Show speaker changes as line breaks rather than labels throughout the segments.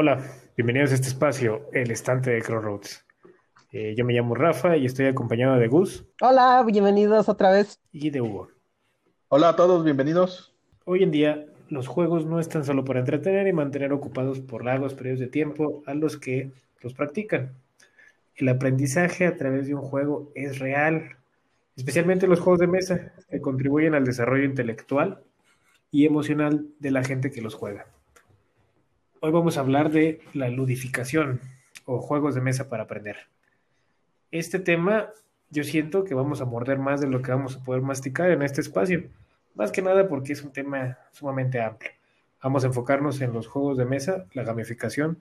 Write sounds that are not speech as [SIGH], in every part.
Hola, bienvenidos a este espacio, el estante de Crossroads. Eh, yo me llamo Rafa y estoy acompañado de Gus.
Hola, bienvenidos otra vez.
Y de Hugo.
Hola a todos, bienvenidos.
Hoy en día, los juegos no están solo para entretener y mantener ocupados por largos periodos de tiempo a los que los practican. El aprendizaje a través de un juego es real, especialmente los juegos de mesa, que contribuyen al desarrollo intelectual y emocional de la gente que los juega. Hoy vamos a hablar de la ludificación o juegos de mesa para aprender. Este tema yo siento que vamos a morder más de lo que vamos a poder masticar en este espacio, más que nada porque es un tema sumamente amplio. Vamos a enfocarnos en los juegos de mesa, la gamificación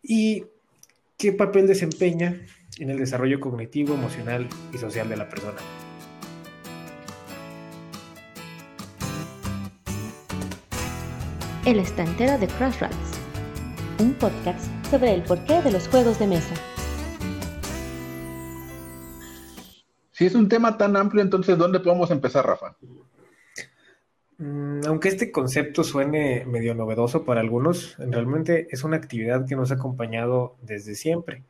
y qué papel desempeña en el desarrollo cognitivo, emocional y social de la persona.
El estantero de Crossroads, un podcast sobre el porqué de los juegos de mesa.
Si es un tema tan amplio, entonces ¿dónde podemos empezar, Rafa?
Mm, aunque este concepto suene medio novedoso para algunos, realmente es una actividad que nos ha acompañado desde siempre.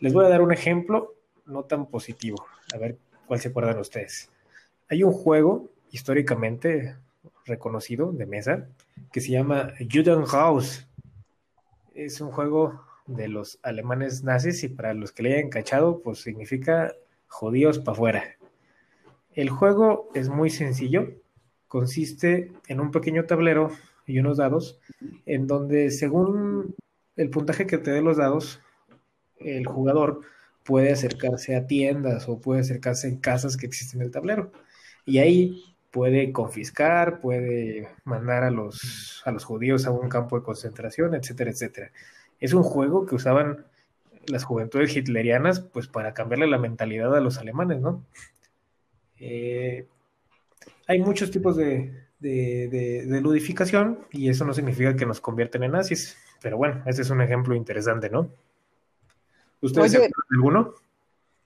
Les voy a dar un ejemplo no tan positivo, a ver cuál se acuerdan ustedes. Hay un juego históricamente reconocido de mesa que se llama Judenhaus. Es un juego de los alemanes nazis y para los que le hayan cachado, pues significa judíos para afuera. El juego es muy sencillo, consiste en un pequeño tablero y unos dados, en donde según el puntaje que te dé los dados, el jugador puede acercarse a tiendas o puede acercarse en casas que existen en el tablero. Y ahí puede confiscar, puede mandar a los, a los judíos a un campo de concentración, etcétera, etcétera. Es un juego que usaban las juventudes hitlerianas pues para cambiarle la mentalidad a los alemanes, ¿no? Eh, hay muchos tipos de, de, ludificación y eso no significa que nos convierten en nazis, pero bueno, ese es un ejemplo interesante, ¿no? ¿Ustedes se alguno?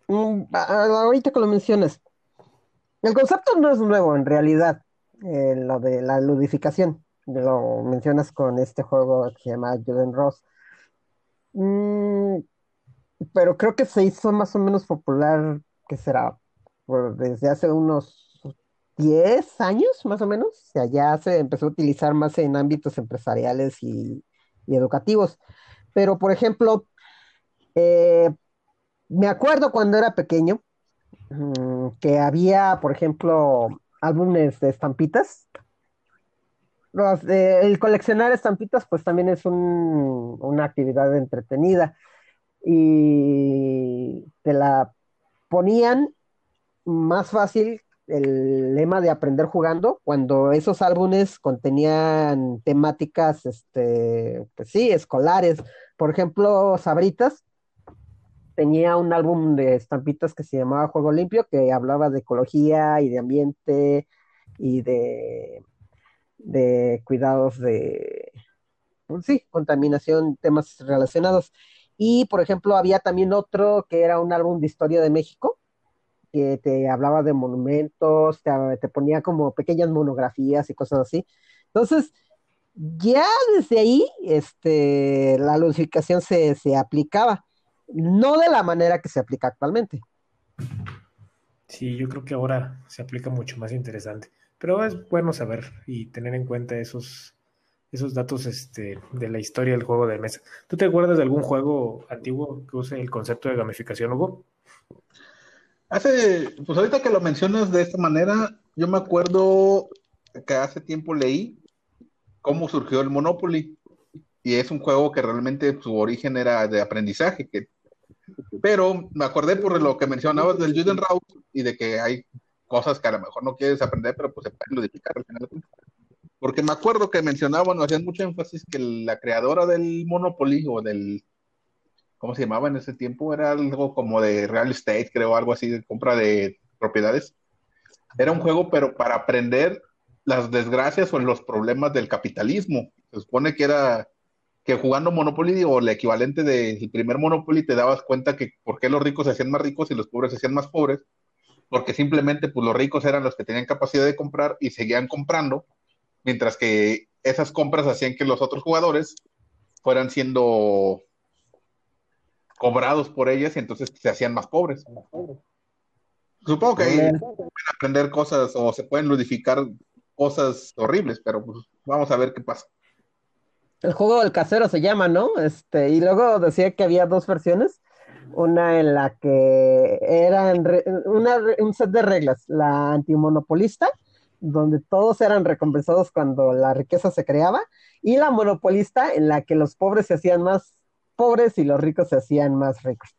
Mm, ahorita que lo mencionas, el concepto no es nuevo en realidad, eh, lo de la ludificación. Lo mencionas con este juego que se llama Juden Ross. Mm, pero creo que se hizo más o menos popular, que será? desde hace unos 10 años, más o menos. O sea, ya se empezó a utilizar más en ámbitos empresariales y, educativos. Pero, por ejemplo, eh, me acuerdo cuando era pequeño, Mm, que había, por ejemplo, álbumes de estampitas. el coleccionar estampitas, pues también es una actividad entretenida. Y te la ponían más fácil el lema de aprender jugando cuando esos álbumes contenían temáticas, este, pues sí, escolares. Por ejemplo, Sabritas tenía un álbum de estampitas que se llamaba Juego Limpio, que hablaba de ecología y de ambiente y de, de cuidados de, pues sí, contaminación, temas relacionados. Y, por ejemplo, había también otro que era un álbum de historia de México, que te hablaba de monumentos, te, ponía como pequeñas monografías y cosas así. Entonces, ya desde ahí, este, la ludificación se, se aplicaba no de la manera que se aplica actualmente.
Sí, yo creo que ahora se aplica mucho más interesante, pero es bueno saber y tener en cuenta esos, esos datos este, de la historia del juego de mesa. ¿Tú te acuerdas de algún juego antiguo que use el concepto de gamificación, Hugo?
Hace, pues ahorita que lo mencionas de esta manera, yo me acuerdo que hace tiempo leí cómo surgió el Monopoly. Y es un juego que realmente su origen era de aprendizaje, que pero me acordé por lo que mencionabas del Judenraut y de que hay cosas que a lo mejor no quieres aprender, pero pues se pueden modificar al final. Porque me acuerdo que mencionaban, hacían mucho énfasis que la creadora del Monopoly o del, ¿cómo se llamaba en ese tiempo? Era algo como de real estate, creo, algo así, de compra de propiedades. Era un juego, pero para aprender las desgracias o los problemas del capitalismo. Se supone que era que jugando Monopoly o el equivalente del primer Monopoly te dabas cuenta que por qué los ricos se hacían más ricos y los pobres se hacían más pobres, porque simplemente pues los ricos eran los que tenían capacidad de comprar y seguían comprando, mientras que esas compras hacían que los otros jugadores fueran siendo cobrados por ellas y entonces se hacían más pobres. Supongo que ahí pueden aprender cosas o se pueden ludificar cosas horribles, pero pues vamos a ver qué pasa.
El juego del casero se llama, ¿no? Este, y luego decía que había dos versiones. Una en la que eran una, un set de reglas, la antimonopolista, donde todos eran recompensados cuando la riqueza se creaba, y la monopolista en la que los pobres se hacían más pobres y los ricos se hacían más ricos.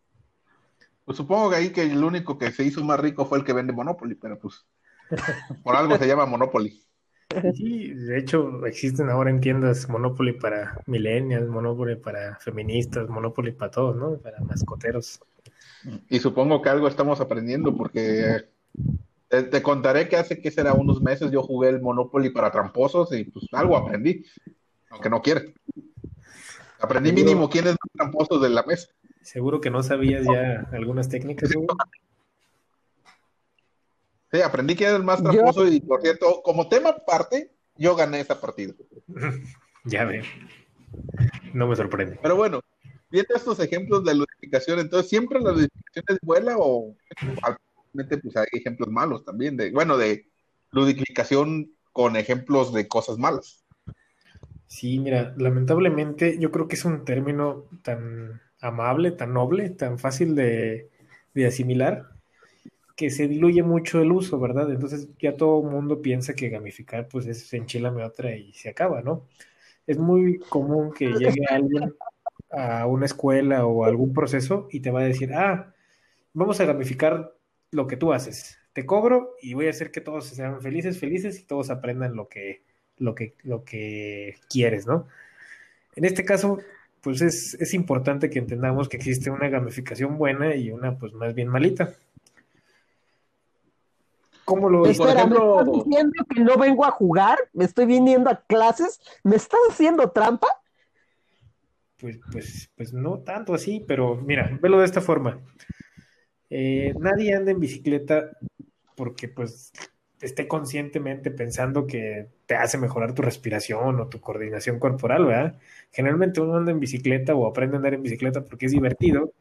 Pues supongo que ahí que el único que se hizo más rico fue el que vende Monopoly, pero pues por algo se llama Monopoly.
Sí, de hecho existen ahora en tiendas Monopoly para millennials, Monopoly para feministas, Monopoly para todos, ¿no? Para mascoteros.
Y supongo que algo estamos aprendiendo porque te, contaré que hace que será unos meses yo jugué el Monopoly para tramposos y pues algo aprendí, aunque no quiere. Aprendí mínimo quién es más tramposo de la mesa.
Seguro que no sabías ya algunas técnicas.
Sí, aprendí que era el más tramposo y por cierto, como tema aparte, yo gané esa partida. [LAUGHS]
ya ve. No me sorprende.
Pero bueno, viendo estos ejemplos de ludificación, entonces siempre la ludificación es buena o actualmente pues hay ejemplos malos también de, bueno, de ludificación con ejemplos de cosas malas.
Sí, mira, lamentablemente yo creo que es un término tan amable, tan noble, tan fácil de, de asimilar, que se diluye mucho el uso, ¿verdad? Entonces ya todo el mundo piensa que gamificar pues es enchilame otra y se acaba, ¿no? Es muy común que llegue alguien a una escuela o a algún proceso y te va a decir, ah, vamos a gamificar lo que tú haces. Te cobro y voy a hacer que todos sean felices, felices y todos aprendan lo que, lo que, lo que quieres, ¿no? En este caso, pues es, es importante que entendamos que existe una gamificación buena y una pues más bien malita.
¿Cómo lo Espera, ¿me estás diciendo que no vengo a jugar? ¿Me estoy viniendo a clases? ¿Me estás haciendo trampa?
Pues, pues, pues no tanto así, pero mira, velo de esta forma. Eh, nadie anda en bicicleta porque pues esté conscientemente pensando que te hace mejorar tu respiración o tu coordinación corporal, ¿verdad? Generalmente uno anda en bicicleta o aprende a andar en bicicleta porque es divertido.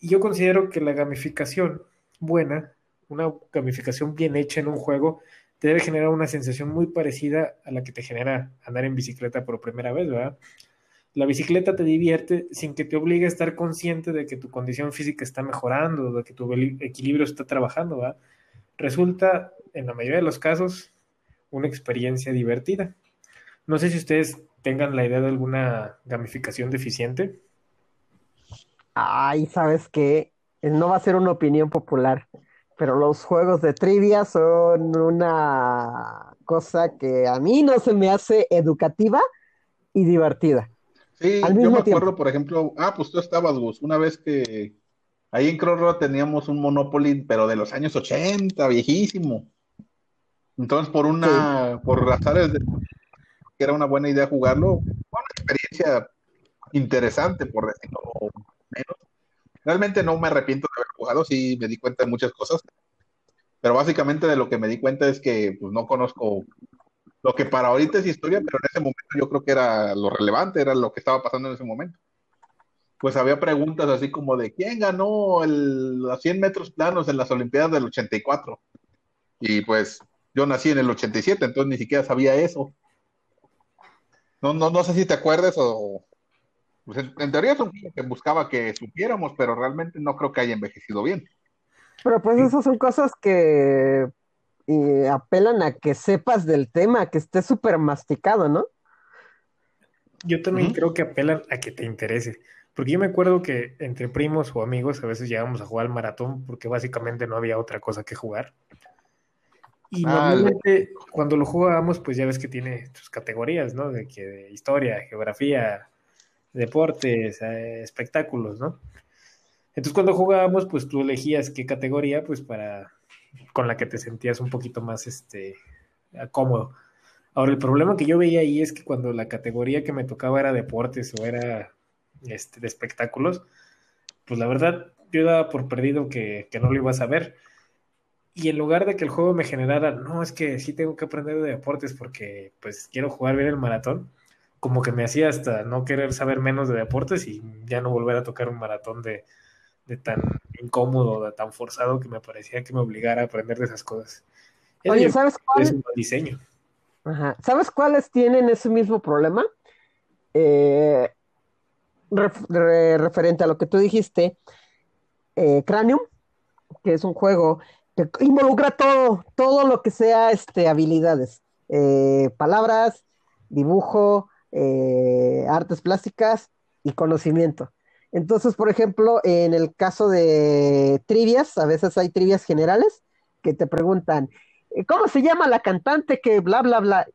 Y yo considero que la gamificación buena una gamificación bien hecha en un juego te debe generar una sensación muy parecida a la que te genera andar en bicicleta por primera vez, ¿verdad? La bicicleta te divierte sin que te obligue a estar consciente de que tu condición física está mejorando, de que tu equilibrio está trabajando, ¿verdad? Resulta, en la mayoría de los casos, una experiencia divertida. No sé si ustedes tengan la idea de alguna gamificación deficiente.
Ay, ¿sabes qué? No va a ser una opinión popular pero los juegos de trivia son una cosa que a mí no se me hace educativa y divertida.
Sí, yo me acuerdo, por ejemplo, ah, pues tú estabas, Gus, una vez que ahí en Crossroad teníamos un Monopoly, pero de los años 80, viejísimo. Entonces, por una, por razones de que era una buena idea jugarlo, fue una experiencia interesante, por decirlo menos. Realmente no me arrepiento de haber jugado, sí me di cuenta de muchas cosas, pero básicamente de lo que me di cuenta es que pues no conozco lo que para ahorita es historia, pero en ese momento yo creo que era lo relevante, era lo que estaba pasando en ese momento. Pues había preguntas así como de quién ganó el, los 100 metros planos en las Olimpiadas del 84. Y pues yo nací en el 87, entonces ni siquiera sabía eso. No, no, no sé si te acuerdas o, pues en, teoría es un que buscaba que supiéramos, pero realmente no creo que haya envejecido bien.
Pero pues esas son cosas que apelan a que sepas del tema, que esté súper masticado, ¿no?
Yo también creo que apelan a que te interese. Porque yo me acuerdo que entre primos o amigos a veces llegábamos a jugar al maratón porque básicamente no había otra cosa que jugar. Y ah, normalmente cuando lo jugábamos, pues ya ves que tiene sus categorías, ¿no? De que de historia, geografía, deportes, eh, espectáculos, ¿no? Entonces cuando jugábamos, pues tú elegías qué categoría, pues para con la que te sentías un poquito más este cómodo. Ahora el problema que yo veía ahí es que cuando la categoría que me tocaba era deportes o era este, de espectáculos, pues la verdad yo daba por perdido que, que no lo ibas a ver. Y en lugar de que el juego me generara, no, es que sí tengo que aprender de deportes porque pues quiero jugar bien el maratón, como que me hacía hasta no querer saber menos de deportes y ya no volver a tocar un maratón de, de tan incómodo, de tan forzado que me parecía que me obligara a aprender de esas cosas.
Oye, ¿sabes cuál?
Es un diseño.
Ajá. ¿Sabes cuáles tienen ese mismo problema? Eh, referente a lo que tú dijiste, eh, Cranium, que es un juego que involucra todo, todo lo que sea este, habilidades, eh, palabras, dibujo, eh, artes plásticas y conocimiento. Entonces, por ejemplo, en el caso de trivias, a veces hay trivias generales que te preguntan, ¿cómo se llama la cantante que bla, bla, bla?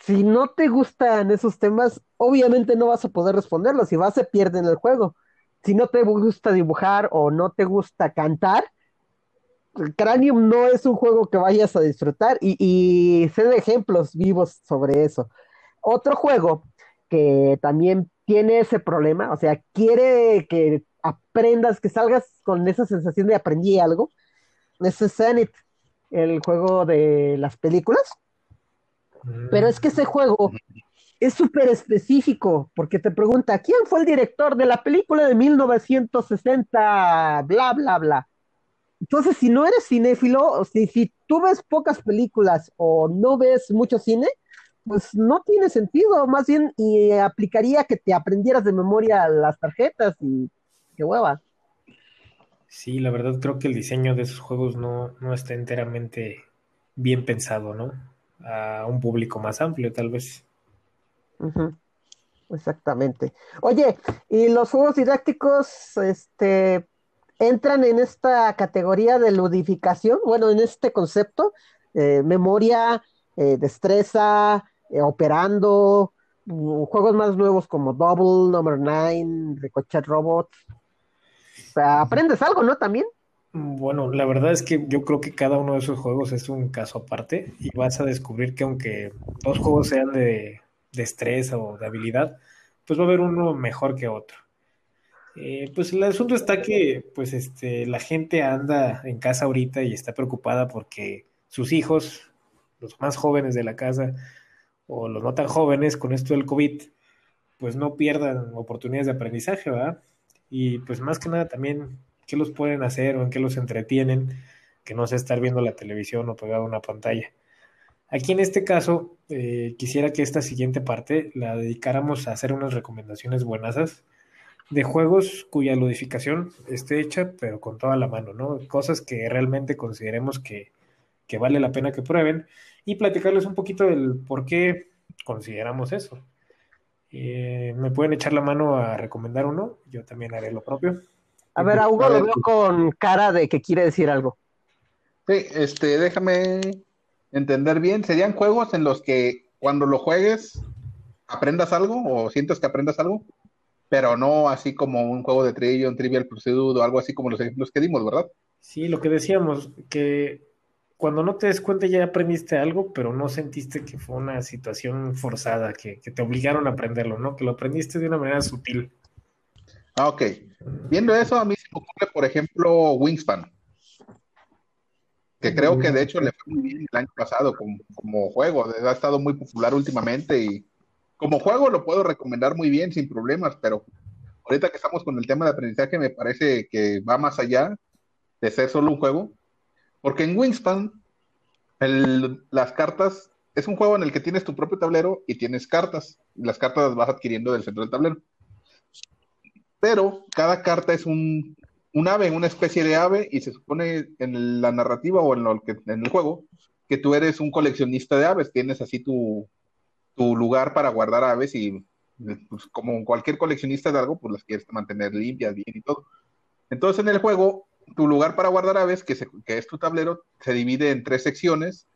Si no te gustan esos temas, obviamente no vas a poder responderlos y vas a perder en el juego. Si no te gusta dibujar o no te gusta cantar, Cranium no es un juego que vayas a disfrutar y, y sé ejemplos vivos sobre eso. Otro juego que también tiene ese problema, o sea, quiere que aprendas, que salgas con esa sensación de aprendí algo, es Zenith, el juego de las películas. Pero es que ese juego es súper específico, porque te pregunta, ¿quién fue el director de la película de 1960? Bla, bla, bla. Entonces, si no eres cinéfilo, si, si tú ves pocas películas o no ves mucho cine, pues no tiene sentido, más bien y aplicaría que te aprendieras de memoria las tarjetas y qué hueva.
Sí, la verdad creo que el diseño de esos juegos no, no está enteramente bien pensado, ¿no? A un público más amplio, tal vez.
Exactamente. Oye, ¿y los juegos didácticos este, entran en esta categoría de ludificación? Bueno, en este concepto, eh, memoria, eh, destreza, eh, operando, mm, juegos más nuevos como Double, Number Nine, Ricochet Robots. O sea, aprendes algo, ¿no? También.
Bueno, la verdad es que yo creo que cada uno de esos juegos es un caso aparte y vas a descubrir que aunque dos juegos sean de destreza o de habilidad, pues va a haber uno mejor que otro. Eh, pues el asunto está que pues este, la gente anda en casa ahorita y está preocupada porque sus hijos, los más jóvenes de la casa o los no tan jóvenes con esto del COVID, pues no pierdan oportunidades de aprendizaje, ¿verdad? Y pues más que nada también qué los pueden hacer o en qué los entretienen, que no sea estar viendo la televisión o pegado a una pantalla. Aquí en este caso, eh, quisiera que esta siguiente parte la dedicáramos a hacer unas recomendaciones buenasas de juegos cuya ludificación esté hecha, pero con toda la mano, ¿no? Cosas que realmente consideremos que, que vale la pena que prueben y platicarles un poquito del por qué consideramos eso. Eh, ¿Me pueden echar la mano a recomendar uno? Yo también haré lo propio.
A ver, a Hugo lo veo con cara de que quiere decir algo.
Sí, este, déjame entender bien, ¿serían juegos en los que cuando lo juegues aprendas algo o sientes que aprendas algo? Pero no así como un juego de trivia, un trivial pursuit o algo así como los ejemplos que dimos, ¿verdad?
Sí, lo que decíamos, que cuando no te des cuenta ya aprendiste algo, pero no sentiste que fue una situación forzada, que, te obligaron a aprenderlo, ¿no? Que lo aprendiste de una manera sutil.
Ah, ok. Viendo eso, a mí se me ocurre, por ejemplo, Wingspan que creo que de hecho le fue muy bien el año pasado como, juego, ha estado muy popular últimamente y como juego lo puedo recomendar muy bien sin problemas, pero ahorita que estamos con el tema de aprendizaje me parece que va más allá de ser solo un juego, porque en Wingspan las cartas es un juego en el que tienes tu propio tablero y tienes cartas, las cartas las vas adquiriendo del centro del tablero. Pero cada carta es un, un ave, una especie de ave, y se supone en la narrativa o en, lo que, en el juego que tú eres un coleccionista de aves, tienes así tu, lugar para guardar aves y pues, como cualquier coleccionista de algo, pues las quieres mantener limpias, bien y todo. Entonces en el juego, tu lugar para guardar aves, que, es tu tablero, se divide en tres secciones,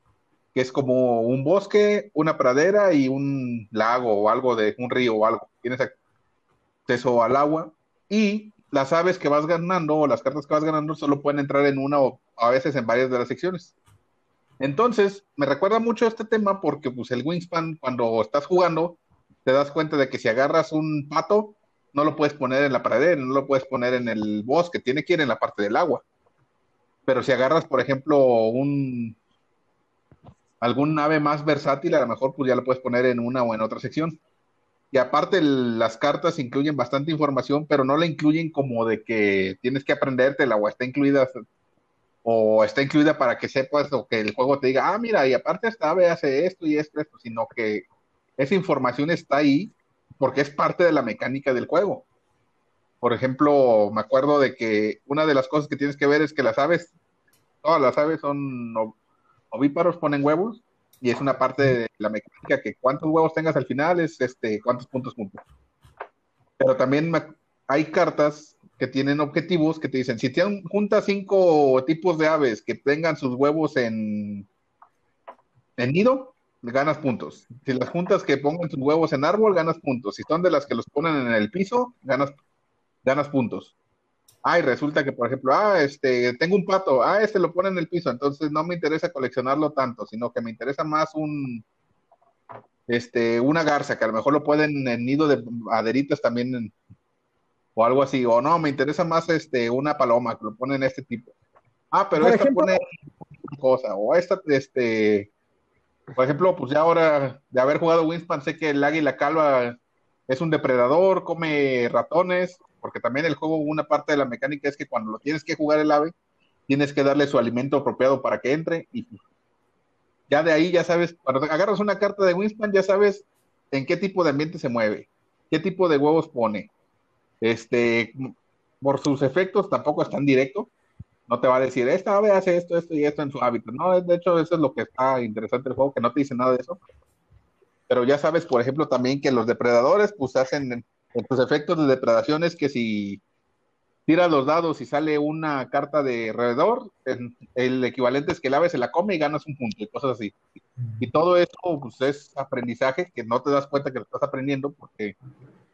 que es como un bosque, una pradera y un lago o algo de un río o algo. Tienes acceso al agua y las aves que vas ganando o las cartas que vas ganando solo pueden entrar en una o a veces en varias de las secciones. Entonces, me recuerda mucho este tema porque pues el Wingspan, cuando estás jugando, te das cuenta de que si agarras un pato, no lo puedes poner en la pradera, no lo puedes poner en el bosque, tiene que ir en la parte del agua. Pero si agarras, por ejemplo, un algún ave más versátil, a lo mejor pues ya lo puedes poner en una o en otra sección. y aparte las cartas incluyen bastante información, pero no la incluyen como de que tienes que aprendértela o está incluida o está incluida para que sepas o que el juego te diga, ah, mira, y aparte esta ave hace esto y esto, esto, sino que esa información está ahí porque es parte de la mecánica del juego. Por ejemplo, me acuerdo de que una de las cosas que tienes que ver es que las aves, todas las aves son ovíparos, ponen huevos, y es una parte de la mecánica que cuántos huevos tengas al final es este cuántos puntos juntos. Pero también hay cartas que tienen objetivos que te dicen, si te juntas cinco tipos de aves que tengan sus huevos en, en nido, ganas puntos. Si las juntas que pongan sus huevos en árbol, ganas puntos. Si son de las que los ponen en el piso, ganas, ganas puntos. Ay, resulta que, por ejemplo, ah, este, tengo un pato, ah, este lo pone en el piso, entonces no me interesa coleccionarlo tanto, sino que me interesa más un, este, una garza, que a lo mejor lo pueden en nido de aderitas también, o algo así, o no, me interesa más, este, una paloma, que lo ponen este tipo. Ah, pero esta pone cosa, o esta, este, por ejemplo, pues ya ahora de haber jugado Winspan, sé que el águila calva es un depredador, come ratones, porque también el juego, una parte de la mecánica es que cuando lo tienes que jugar el ave, tienes que darle su alimento apropiado para que entre y ya de ahí ya sabes, cuando agarras una carta de Winspan, ya sabes en qué tipo de ambiente se mueve, qué tipo de huevos pone. Este, por sus efectos tampoco es tan directo, no te va a decir, esta ave hace esto, esto y esto en su hábitat. No, de hecho, eso es lo que está interesante del juego, que no te dice nada de eso. Pero ya sabes, por ejemplo, también que los depredadores, pues hacen tus efectos de depredación es que si tiras los dados y sale una carta de alrededor, el equivalente es que el ave se la come y ganas un punto y cosas así. Y todo eso pues, es aprendizaje que no te das cuenta que lo estás aprendiendo porque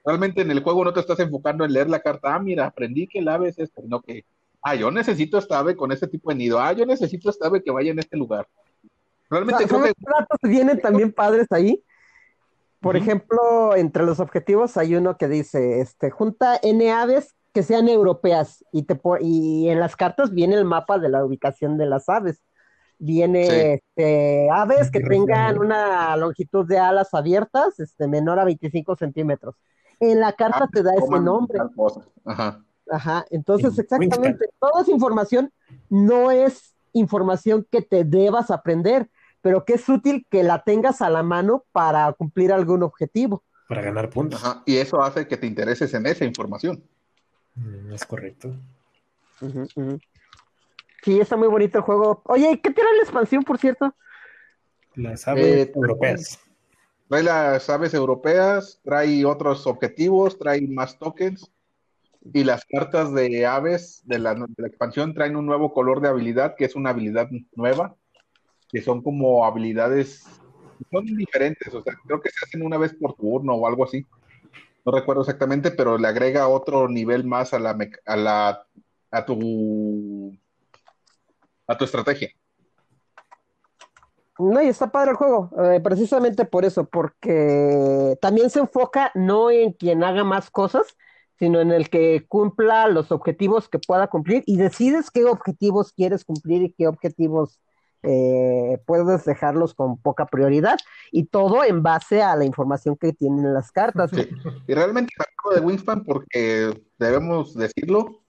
realmente en el juego no te estás enfocando en leer la carta, ah, mira, aprendí que el ave es esto, sino que, ah, yo necesito esta ave con este tipo de nido, ah, yo necesito esta ave que vaya en este lugar.
Realmente creo que... vienen también padres ahí por ejemplo, entre los objetivos hay uno que dice, este, junta N aves que sean europeas y, te y en las cartas viene el mapa de la ubicación de las aves. Viene este, aves que tengan una longitud de alas abiertas este, menor a 25 centímetros. En la carta ah, te da ese nombre. Ajá. Ajá. Entonces, exactamente, toda esa información no es información que te debas aprender, pero que es útil que la tengas a la mano para cumplir algún objetivo.
Para ganar puntos.
Y eso hace que te intereses en esa información.
Mm, es correcto.
Sí, está muy bonito el juego. Oye, ¿qué tiene la expansión, por cierto?
Las aves eh, europeas.
Trae las aves europeas, trae otros objetivos, trae más tokens. Y las cartas de aves de la, expansión traen un nuevo color de habilidad, que es una habilidad nueva que son como habilidades, son diferentes, o sea, creo que se hacen una vez por turno o algo así. No recuerdo exactamente, pero le agrega otro nivel más a la, a la, a tu, a tu estrategia.
No, y está padre el juego, eh, precisamente por eso, porque también se enfoca no en quien haga más cosas, sino en el que cumpla los objetivos que pueda cumplir y decides qué objetivos quieres cumplir y qué objetivos eh, puedes dejarlos con poca prioridad y todo en base a la información que tienen las cartas.
Y realmente de Wingspan porque debemos decirlo,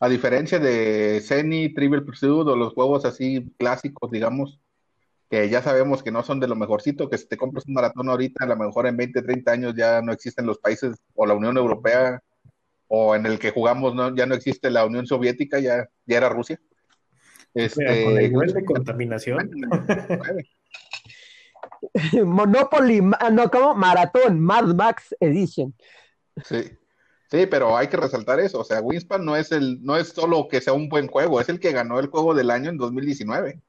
a diferencia de Zenny, Trivial Pursuit o los juegos así clásicos, digamos, que ya sabemos que no son de lo mejorcito, que si te compras un maratón ahorita, a lo mejor en 20, 30 años ya no existen los países o la Unión Europea o en el que jugamos no, ya no existe la Unión Soviética, ya, ya era Rusia.
Este, con el nivel de contaminación. [LAUGHS]
Monopoly, no, como Maratón, Mad Max Edition.
Sí. Sí, pero hay que resaltar eso. O sea, Winspan no es el, no es solo que sea un buen juego, es el que ganó el juego del año en 2019.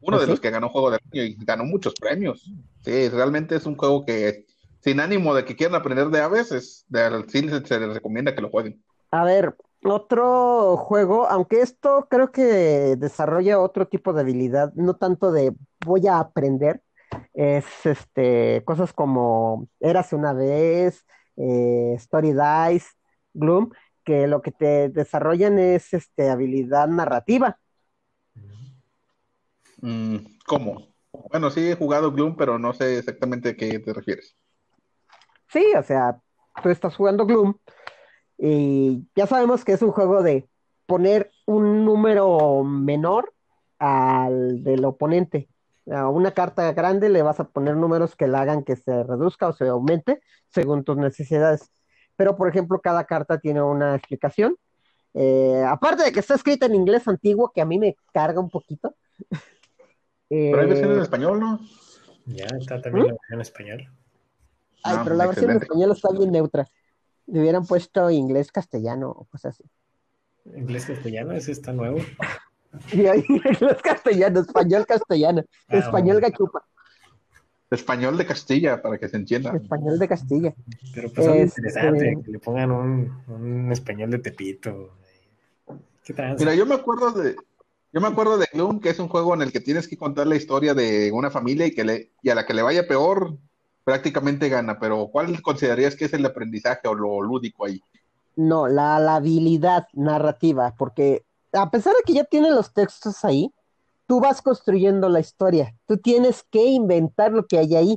Uno ¿Ah, de los que ganó juego del año y ganó muchos premios. Sí, realmente es un juego que, sin ánimo de que quieran aprender de aves, es, de, sí se les recomienda que lo jueguen.
A ver, otro juego, aunque esto creo que desarrolla otro tipo de habilidad, no tanto de voy a aprender, es este cosas como Érase una vez, eh, Story Dice, Gloom, que lo que te desarrollan es este habilidad narrativa.
Mm, ¿Cómo? Bueno, sí he jugado Gloom, pero no sé exactamente a qué te refieres.
Sí, o sea, tú estás jugando Gloom y ya sabemos que es un juego de poner un número menor al del oponente. A una carta grande le vas a poner números que le hagan que se reduzca o se aumente según tus necesidades. Pero, por ejemplo, cada carta tiene una explicación. Eh, aparte de que está escrita en inglés antiguo, que a mí me carga un poquito.
Pero hay versión en
Eh,
español, ¿no?
Ya está también la versión en español.
Ay, pero la versión en español está bien neutra. Le hubieran puesto inglés castellano o cosas así.
Inglés castellano, ese está nuevo.
Y ahí [LAUGHS] inglés castellano, español castellano,
Ah,
español
bueno.
gachupa,
Español de Castilla, para que se entienda.
español de Castilla.
Pero pues algo
Este-
interesante, que le pongan un, un español de Tepito. ¿Qué tal?
Mira, yo me acuerdo de, yo me acuerdo de Gloom, que es un juego en el que tienes que contar la historia de una familia y que le, y a la que le vaya peor, prácticamente gana. Pero ¿cuál considerarías que es el aprendizaje o lo lúdico ahí?
No, la, la habilidad narrativa, porque a pesar de que ya tienen los textos ahí, tú vas construyendo la historia, tú tienes que inventar lo que hay ahí,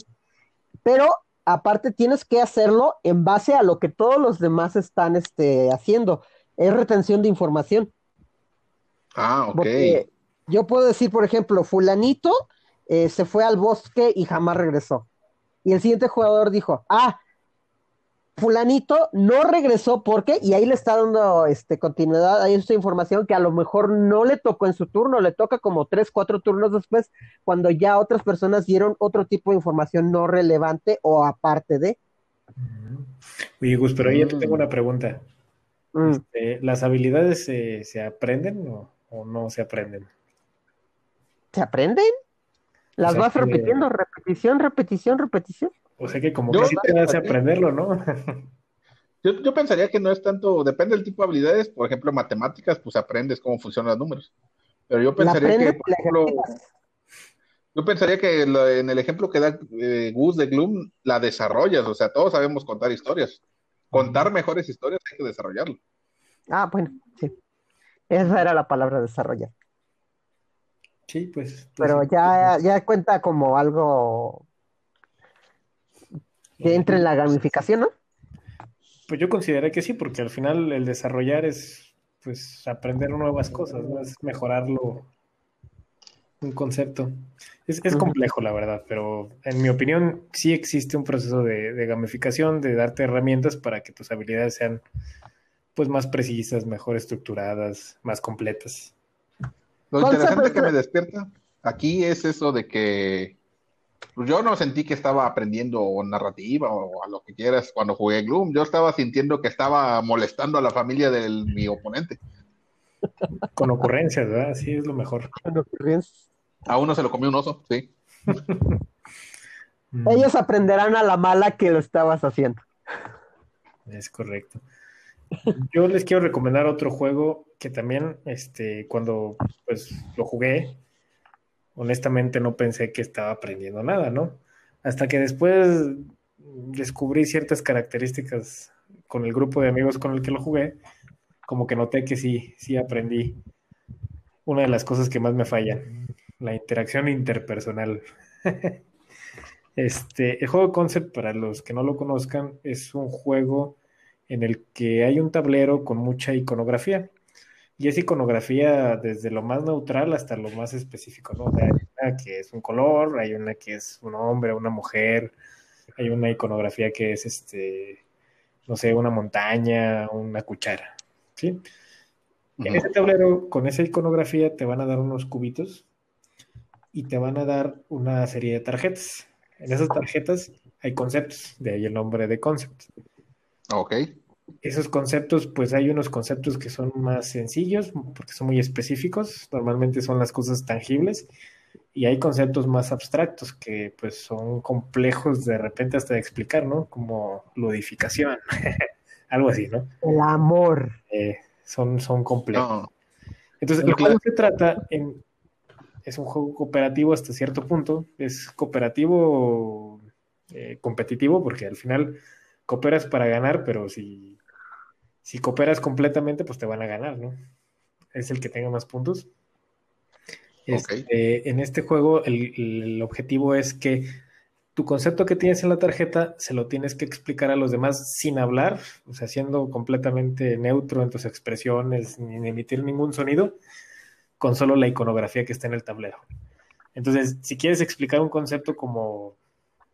pero aparte tienes que hacerlo en base a lo que todos los demás están este, haciendo, es retención de información.
Ah, ok.
Porque yo puedo decir, por ejemplo, fulanito eh, se fue al bosque y jamás regresó. Y el siguiente jugador dijo, ah, fulanito no regresó porque, y ahí le está dando este, continuidad a esta información que a lo mejor no le tocó en su turno, le toca como tres, cuatro turnos después, cuando ya otras personas dieron otro tipo de información no relevante o aparte de.
Oye, Gus, pero yo te tengo una pregunta.
Mm,
Este, ¿las habilidades se, se aprenden o, o no se aprenden?
¿Se aprenden? Las
O sea
vas
que-
repitiendo, repetición, repetición, repetición.
O sea que como
Yo-
que sí te hace aprenderlo, ¿no? [LAUGHS]
Yo, yo pensaría que no es tanto, depende del tipo de habilidades, por ejemplo, matemáticas, pues aprendes cómo funcionan los números. Pero yo pensaría que, por ejemplo, yo pensaría que lo- en el ejemplo que da eh, Gus de Gloom, la desarrollas, o sea, todos sabemos contar historias. Contar mejores historias hay que desarrollarlo.
Ah, bueno, sí. Esa era la palabra desarrollar.
Sí, pues. pues
Pero ya, ya cuenta como algo que entra en la gamificación, ¿no?
Pues yo consideré que sí, porque al final el desarrollar es pues aprender nuevas cosas, ¿no? Es mejorarlo un concepto. Es, es complejo, la verdad, pero en mi opinión sí existe un proceso de, de gamificación, de darte herramientas para que tus habilidades sean pues más precisas, mejor estructuradas, más completas.
Lo interesante
es
que me despierta aquí es eso de que pues, yo no sentí que estaba aprendiendo narrativa o a lo que quieras cuando jugué Gloom. Yo estaba sintiendo que estaba molestando a la familia de mi oponente.
Con ocurrencias, ¿verdad? Sí, es lo mejor.
A uno se lo comió un oso, sí. [LAUGHS]
Ellos aprenderán a la mala que lo estabas haciendo.
Es correcto. Yo les quiero recomendar otro juego que también, este, cuando pues lo jugué, honestamente no pensé que estaba aprendiendo nada, ¿no? Hasta que después descubrí ciertas características con el grupo de amigos con el que lo jugué, como que noté que sí, sí aprendí una de las cosas que más me fallan, la interacción interpersonal. [LAUGHS] Este, el juego Concept, para los que no lo conozcan, es un juego en el que hay un tablero con mucha iconografía. Y es iconografía desde lo más neutral hasta lo más específico, ¿no? O sea, hay una que es un color, hay una que es un hombre, una mujer, hay una iconografía que es este, no sé, una montaña, una cuchara, ¿sí? En ese tablero, con esa iconografía, te van a dar unos cubitos y te van a dar una serie de tarjetas. En esas tarjetas hay conceptos, de ahí el nombre de concept.
Ok.
Esos conceptos, pues hay unos conceptos que son más sencillos porque son muy específicos, normalmente son las cosas tangibles, y hay conceptos más abstractos que pues son complejos de repente hasta de explicar, ¿no? Como ludificación, [LAUGHS] algo así, ¿no?
El amor.
Eh, son, son complejos.
No.
Entonces, el juego se trata en. Es un juego cooperativo hasta cierto punto. Es cooperativo eh, competitivo, porque al final cooperas para ganar, pero si, si cooperas completamente, pues te van a ganar, ¿no? Es el que tenga más puntos. Este, En este juego, el, el objetivo es que tu concepto que tienes en la tarjeta se lo tienes que explicar a los demás sin hablar, o sea, siendo completamente neutro en tus expresiones, ni emitir ningún sonido, con solo la iconografía que está en el tablero. Entonces, si quieres explicar un concepto como,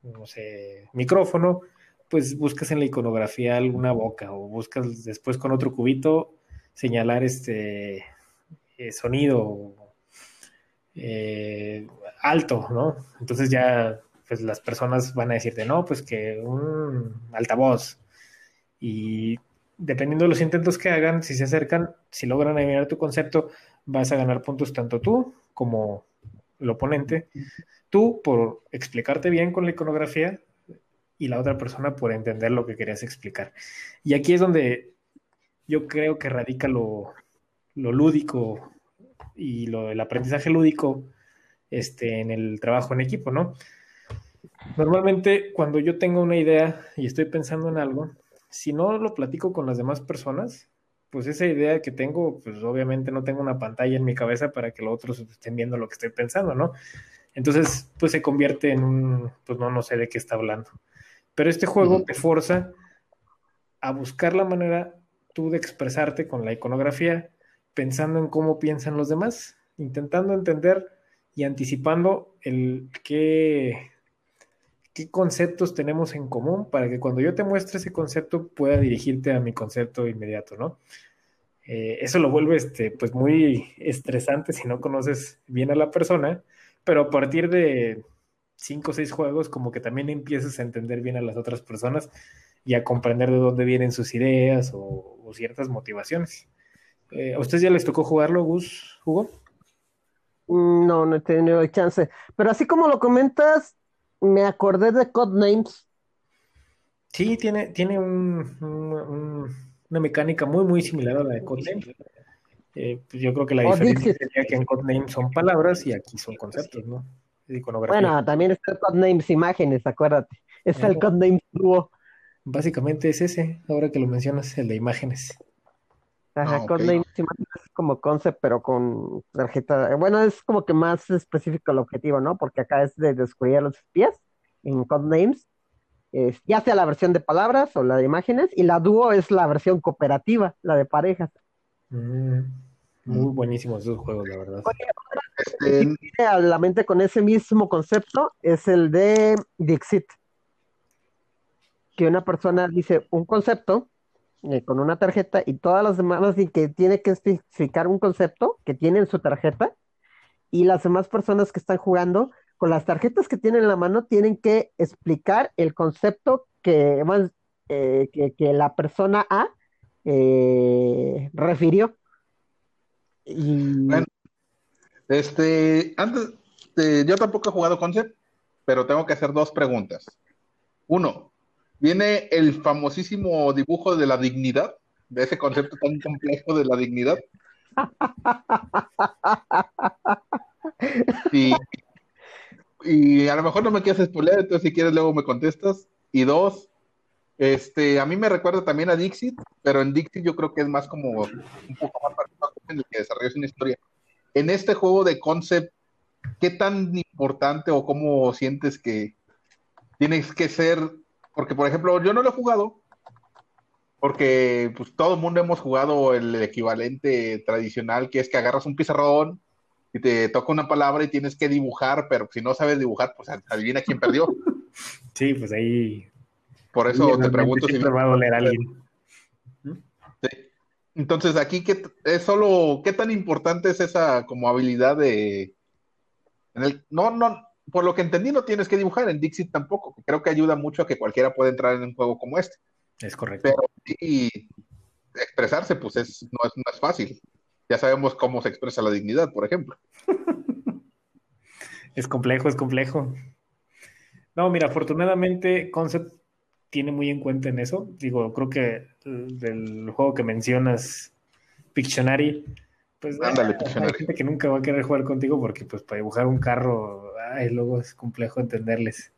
no sé, micrófono, pues buscas en la iconografía alguna boca o buscas después con otro cubito señalar este eh, sonido eh, alto, ¿no? Entonces ya pues las personas van a decirte, no, pues que un altavoz. Y dependiendo de los intentos que hagan, si se acercan, si logran adivinar tu concepto, vas a ganar puntos tanto tú como el oponente. Tú por explicarte bien con la iconografía y la otra persona por entender lo que querías explicar. Y aquí es donde yo creo que radica lo, lo lúdico y lo del aprendizaje lúdico este, en el trabajo en equipo, ¿no? Normalmente cuando yo tengo una idea y estoy pensando en algo, si no lo platico con las demás personas, pues esa idea que tengo, pues obviamente no tengo una pantalla en mi cabeza para que los otros estén viendo lo que estoy pensando, ¿no? Entonces, pues se convierte en un, pues no, no sé de qué está hablando. Pero este juego te forza a buscar la manera tú de expresarte con la iconografía, pensando en cómo piensan los demás, intentando entender y anticipando el qué, qué conceptos tenemos en común para que cuando yo te muestre ese concepto pueda dirigirte a mi concepto inmediato, ¿no? Eh, eso lo vuelve este, pues muy estresante si no conoces bien a la persona, pero a partir de cinco o seis juegos como que también empiezas a entender bien a las otras personas y a comprender de dónde vienen sus ideas o, ciertas motivaciones. Eh, ¿A ustedes ya les tocó jugarlo, Gus, Hugo?
Mm, no, no he tenido chance. Pero así como lo comentas, me acordé de Codenames.
Sí, tiene, tiene un, una mecánica muy, muy similar a la de Codenames. Eh, pues yo creo que la diferencia sería que en Codenames son palabras y aquí son conceptos, ¿no?
Bueno, también está Codenames Imágenes, acuérdate. Es el Codenames Duo.
Básicamente es ese, ahora que lo mencionas, el de imágenes.
Ajá, ah, Codenames Imágenes es como concept, pero con tarjeta. Bueno, es como que más específico el objetivo, ¿no? Porque acá es de descubrir a los espías en Codenames. ya sea la versión de palabras o la de imágenes, y la dúo es la versión cooperativa, la de parejas.
Mm, muy buenísimos esos juegos, la verdad.
Este... Que viene a la mente con ese mismo concepto es el de Dixit. Que una persona dice un concepto eh, con una tarjeta y todas las demás y que tiene que especificar un concepto que tiene en su tarjeta y las demás personas que están jugando con las tarjetas que tienen en la mano tienen que explicar el concepto que, eh, que, la persona A eh, refirió.
Bueno, este, antes, yo tampoco he jugado Concept, pero tengo que hacer dos preguntas. Uno, viene el famosísimo dibujo de la dignidad, de ese concepto tan complejo de la dignidad. Y, y a lo mejor no me quieres spoiler, entonces si quieres luego me contestas. Y dos, este, a mí me recuerda también a Dixit, pero en Dixit yo creo que es más como un poco más en el que desarrollas una historia. En este juego de concept, ¿qué tan importante o cómo sientes que tienes que ser porque, por ejemplo, yo no lo he jugado, porque pues todo el mundo hemos jugado el equivalente tradicional, que es que agarras un pizarrón y te toca una palabra y tienes que dibujar, pero si no sabes dibujar, pues adivina quién perdió.
Sí, pues ahí.
Por eso te pregunto si.
va a doler a alguien.
Entonces, aquí, ¿qué, es solo, ¿qué tan importante es esa como habilidad de. En el, no, no, por lo que entendí, no tienes que dibujar en Dixit tampoco, creo que ayuda mucho a que cualquiera pueda entrar en un juego como este.
Es correcto.
Pero sí, expresarse, pues es, no, es, no es fácil. Ya sabemos cómo se expresa la dignidad, por ejemplo. [LAUGHS]
es complejo, es complejo. No, mira, afortunadamente Concept tiene muy en cuenta en eso. Digo, creo que del juego que mencionas, Pictionary, pues
Ándale,
hay gente que nunca va a querer jugar contigo porque pues para dibujar un carro y luego es complejo entenderles.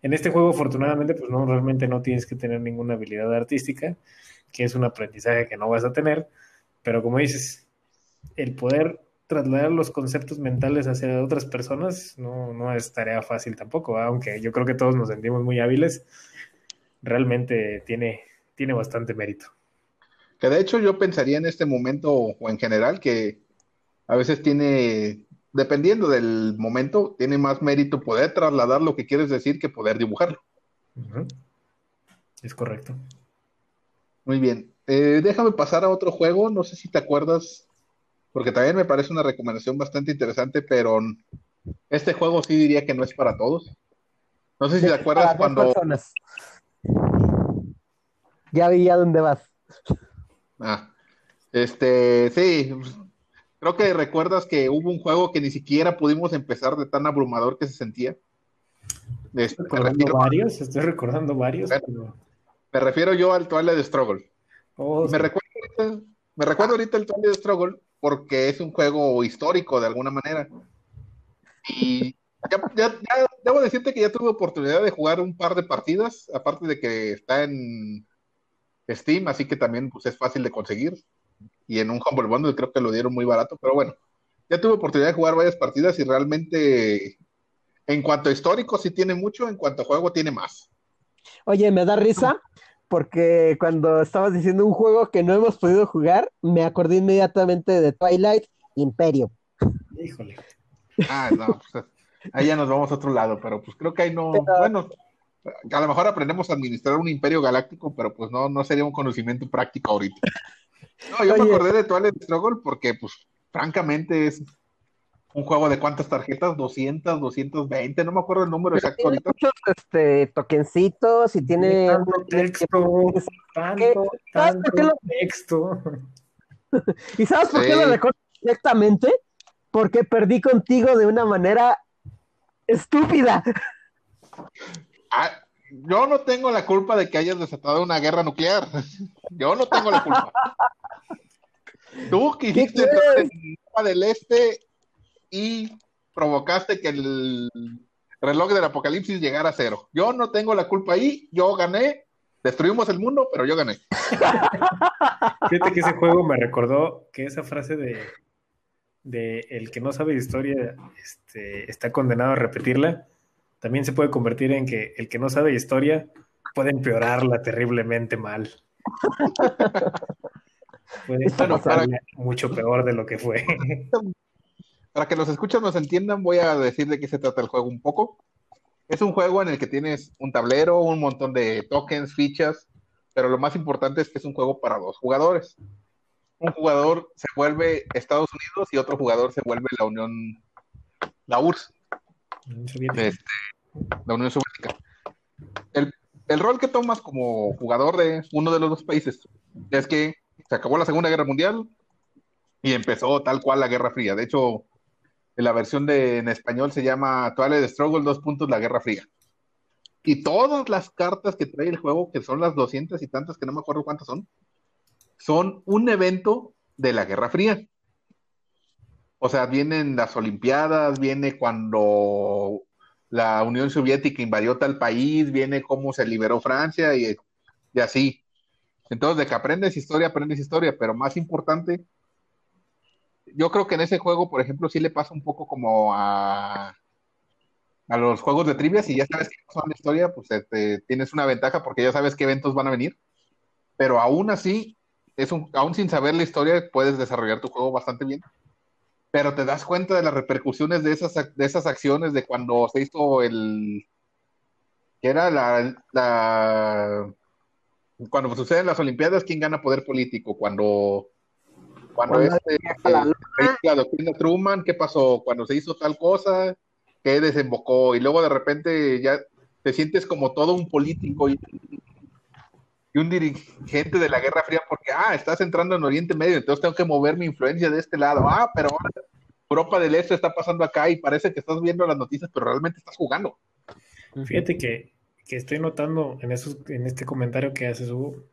En este juego, afortunadamente, pues no, realmente no tienes que tener ninguna habilidad artística, que es un aprendizaje que no vas a tener, pero como dices, el poder trasladar los conceptos mentales hacia otras personas no, no es tarea fácil tampoco, aunque yo creo que todos nos sentimos muy hábiles, realmente tiene, tiene bastante mérito.
Que de hecho yo pensaría en este momento o en general que a veces tiene, dependiendo del momento, tiene más mérito poder trasladar lo que quieres decir que poder dibujarlo.
Es correcto.
Muy bien. Eh, déjame pasar a otro juego. No sé si te acuerdas, porque también me parece una recomendación bastante interesante, pero este juego sí diría que no es para todos. No sé si te acuerdas cuando.
Ya vi a dónde vas.
Ah, este, sí, creo que recuerdas que hubo un juego que ni siquiera pudimos empezar de tan abrumador que se sentía.
Este, recordando varios, estoy recordando varios.
Me refiero yo al Twilight Struggle. Oh, me, recuerdo ahorita, me recuerdo ahorita el Twilight Struggle porque es un juego histórico de alguna manera. Y ya, debo decirte que ya tuve oportunidad de jugar un par de partidas, aparte de que está en Steam, así que también pues, es fácil de conseguir. Y en un Humble Bundle creo que lo dieron muy barato, pero bueno, ya tuve oportunidad de jugar varias partidas y realmente en cuanto a histórico sí tiene mucho, en cuanto a juego tiene más.
Oye, me da risa porque cuando estabas diciendo un juego que no hemos podido jugar, me acordé inmediatamente de Twilight Imperio.
Híjole.
Ah, no, pues ahí ya nos vamos a otro lado, pero pues creo que ahí no, bueno, a lo mejor aprendemos a administrar un imperio galáctico, pero pues no, no sería un conocimiento práctico ahorita. No, yo me acordé de Twilight Struggle porque, pues, francamente es un juego de cuántas tarjetas, 200, 220, no me acuerdo el número exacto
tiene. Muchos este, tokencitos y tiene
tanto texto, tanto, tanto texto. [LAUGHS]
¿Y sabes por qué lo recuerdo directamente? Porque perdí contigo de una manera estúpida.
Ah, yo no tengo la culpa de que hayas desatado una guerra nuclear. Yo no tengo la culpa. [LAUGHS] Tú quisiste entrar en Europa del Este y provocaste que el reloj del apocalipsis llegara a cero. Yo no tengo la culpa ahí, yo gané, destruimos el mundo, pero yo gané.
Fíjate que ese juego me recordó que esa frase de, de el que no sabe historia este, está condenado a repetirla, también se puede convertir en que el que no sabe historia puede empeorarla terriblemente mal. [LAUGHS] puede estar mucho peor de lo que fue.
Para que los escuchas nos entiendan, voy a decir de qué se trata el juego un poco. Es un juego en el que tienes un tablero, un montón de tokens, fichas, pero lo más importante es que es un juego para dos jugadores. Un jugador se vuelve Estados Unidos y otro jugador se vuelve la Unión, la URSS, este, la Unión Soviética. El, el rol que tomas como jugador de uno de los dos países es que se acabó la Segunda Guerra Mundial y empezó tal cual la Guerra Fría. De hecho, la versión de, en español se llama Twilight Struggle, dos puntos, la Guerra Fría. Y todas las cartas que trae el juego, que son las doscientas y tantas, que no me acuerdo cuántas son, son un evento de la Guerra Fría. O sea, vienen las Olimpiadas, viene cuando la Unión Soviética invadió tal país, viene cómo se liberó Francia y, así. Entonces, de que aprendes historia, aprendes historia, pero más importante yo creo que en ese juego, por ejemplo, sí le pasa un poco como a, a los juegos de trivia, si ya sabes qué son la historia, pues este, tienes una ventaja porque ya sabes qué eventos van a venir, pero aún así, es un, aún sin saber la historia, puedes desarrollar tu juego bastante bien, pero te das cuenta de las repercusiones de esas, de esas acciones, de cuando se hizo el... que era la, la cuando suceden las Olimpiadas, ¿quién gana poder político? Cuando cuando, este, la, doctrina Truman, ¿qué pasó? Cuando se hizo tal cosa, ¿qué desembocó? Y luego de repente ya te sientes como todo un político y, un dirigente de la Guerra Fría porque, ah, estás entrando en Oriente Medio, entonces tengo que mover mi influencia de este lado. Ah, pero ahora Europa del Este está pasando acá y parece que estás viendo las noticias, pero realmente estás jugando.
Fíjate que, que estoy notando en, esos, en este comentario que haces, Hugo,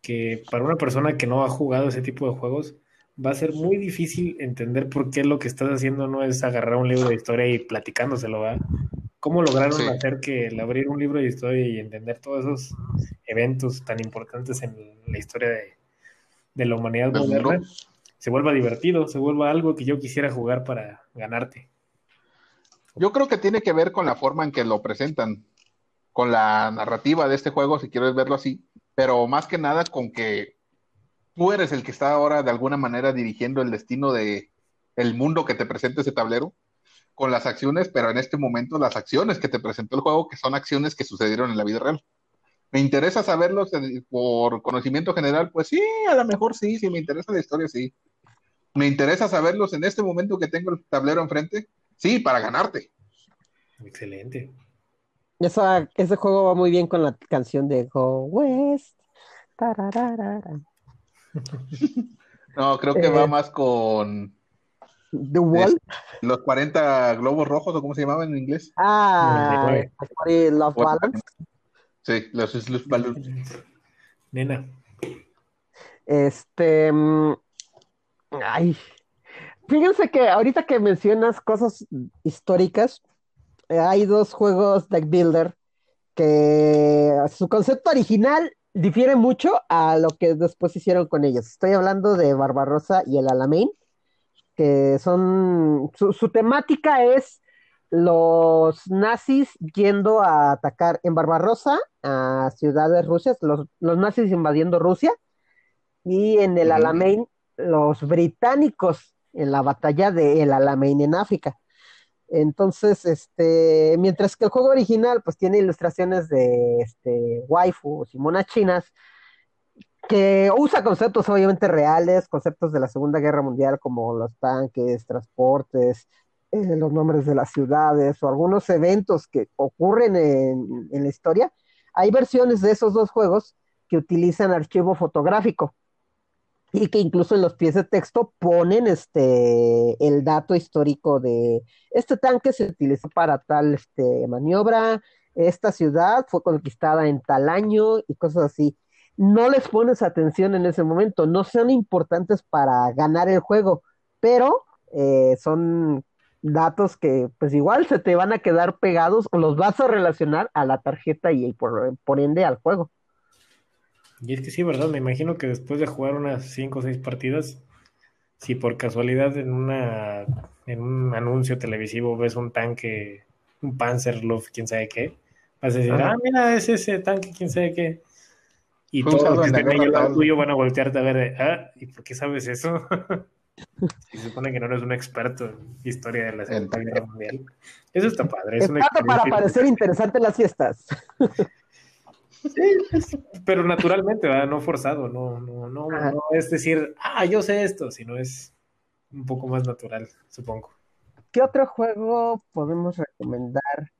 que para una persona que no ha jugado ese tipo de juegos va a ser muy difícil entender por qué lo que estás haciendo no es agarrar un libro de historia y platicándoselo, ¿va? ¿Cómo lograron hacer que el abrir un libro de historia y entender todos esos eventos tan importantes en la historia de, la humanidad moderna se vuelva divertido, se vuelva algo que yo quisiera jugar para ganarte.
Yo creo que tiene que ver con la forma en que lo presentan, con la narrativa de este juego, si quieres verlo así, pero más que nada con que tú eres el que está ahora de alguna manera dirigiendo el destino de el mundo que te presenta ese tablero con las acciones, pero en este momento las acciones que te presentó el juego, que son acciones que sucedieron en la vida real. ¿Me interesa saberlos por conocimiento general? Pues sí, a lo mejor sí, sí, me interesa la historia, sí. ¿Me interesa saberlos en este momento que tengo el tablero enfrente? Sí, para ganarte.
Excelente.
ese juego va muy bien con la canción de Go West. [LAUGHS]
no, creo que va eh, más con
The Wall.
Los 40 globos rojos, o cómo se llamaban en inglés.
Ah, Love Balance.
Sí, los Love Balance.
Nena.
Este. Mm, ay. Fíjense que ahorita que mencionas cosas históricas, hay dos juegos Deck Builder que su concepto original difiere mucho a lo que después hicieron con ellos. Estoy hablando de Barbarossa y el Alamein que son, su, temática es los nazis yendo a atacar en Barbarossa a ciudades rusas, los, nazis invadiendo Rusia, y en el Alamein los británicos en la batalla de el Alamein en África. Entonces, este, mientras que el juego original pues tiene ilustraciones de este, waifus y monas chinas, que usa conceptos obviamente reales, conceptos de la Segunda Guerra Mundial como los tanques, transportes, eh, los nombres de las ciudades o algunos eventos que ocurren en, la historia. Hay versiones de esos dos juegos que utilizan archivo fotográfico y que incluso en los pies de texto ponen este el dato histórico de este tanque se utilizó para tal este, maniobra, esta ciudad fue conquistada en tal año y cosas así no les pones atención en ese momento, no son importantes para ganar el juego, pero eh, son datos que pues igual se te van a quedar pegados o los vas a relacionar a la tarjeta y por, por ende al juego.
Y es que sí, ¿verdad? Me imagino que después de jugar unas 5 o 6 partidas, si por casualidad en una en un anuncio televisivo ves un tanque, un Panzerluft, quién sabe qué, vas a decir, ah, mira, es ese tanque, quién sabe qué. Y todos los que estén ahí al lado tuyo van a voltearte a ver, ah, ¿y por qué sabes eso? [LAUGHS] se supone que no eres un experto en historia de la Segunda Guerra Mundial. Eso está padre. Es
para parecer interesante en las fiestas. [LAUGHS]
Sí, pero naturalmente, ¿verdad? no forzado, no, no, no, no, es decir, ah, yo sé esto, sino es un poco más natural, supongo.
¿Qué otro juego podemos recomendar?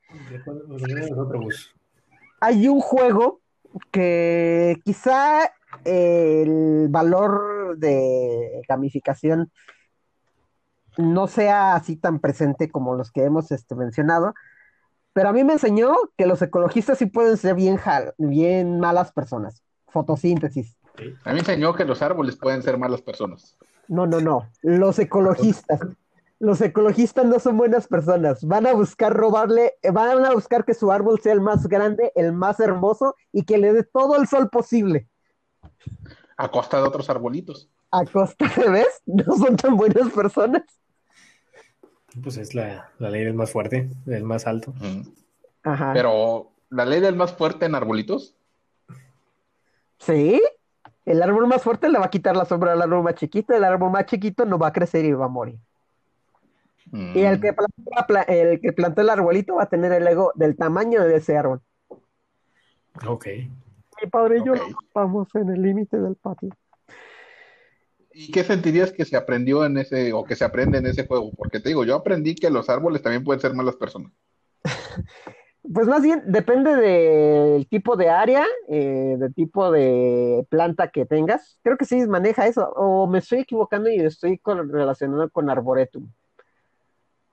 Hay un juego que quizá el valor de gamificación no sea así tan presente como los que hemos este, mencionado, pero a mí me enseñó que los ecologistas sí pueden ser bien, bien malas personas. Fotosíntesis.
A mí me enseñó que los árboles pueden ser malas personas.
No, no, no. Los ecologistas los ecologistas no son buenas personas. Van a buscar robarle, eh, van a buscar que su árbol sea el más grande, el más hermoso y que le dé todo el sol posible.
A costa de otros arbolitos.
A costa de, ¿ves? No son tan buenas personas.
Pues es la, ley del más fuerte, del más alto.
Ajá. Pero, ¿la ley del más fuerte en arbolitos?
Sí. El árbol más fuerte le va a quitar la sombra al árbol más chiquito, el árbol más chiquito no va a crecer y va a morir. Y el que, plantó, el que plantó el arbolito va a tener el ego del tamaño de ese árbol.
Ok.
Mi padre y yo vamos en el límite del patio.
¿Y qué sentirías que se aprendió en ese, o que se aprende en ese juego? Porque te digo, yo aprendí que los árboles también pueden ser malas personas. [LAUGHS]
pues más bien depende del tipo de área, eh, del tipo de planta que tengas. Creo que sí maneja eso. O me estoy equivocando y estoy relacionado con arboretum.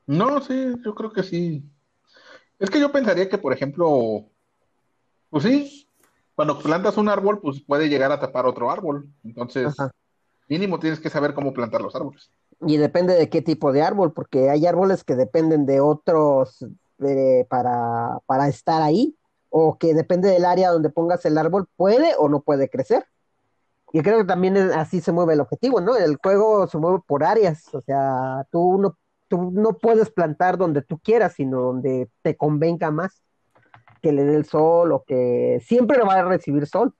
No, sí, yo creo que sí. Es que yo pensaría que, por ejemplo, pues sí, cuando plantas un árbol, pues puede llegar a tapar otro árbol. Entonces, mínimo tienes que saber cómo plantar los árboles.
Y depende de qué tipo de árbol, porque hay árboles que dependen de otros eh, para, para estar ahí, o que depende del área donde pongas el árbol, puede o no puede crecer. Y creo que también así se mueve el objetivo, ¿no? El juego se mueve por áreas, o sea, tú no, tú no puedes plantar donde tú quieras, sino donde te convenga más que le dé el sol o que siempre va a recibir sol.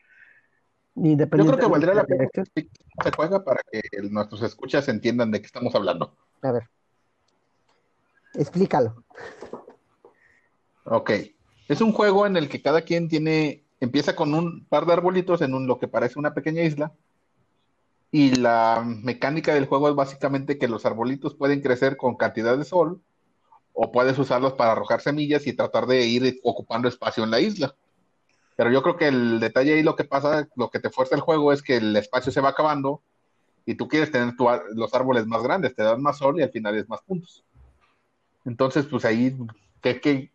Yo creo que valdría la pena que se juega para que nuestros escuchas entiendan de qué estamos hablando.
A ver, explícalo.
Ok. Es un juego en el que cada quien tiene, empieza con un par de arbolitos en un, lo que parece una pequeña isla. Y la mecánica del juego es básicamente que los arbolitos pueden crecer con cantidad de sol o puedes usarlos para arrojar semillas y tratar de ir ocupando espacio en la isla. Pero yo creo que el detalle ahí lo que pasa, lo que te fuerza el juego es que el espacio se va acabando y tú quieres tener los árboles más grandes, te dan más sol y al final es más puntos. Entonces, pues ahí, ¿qué, qué,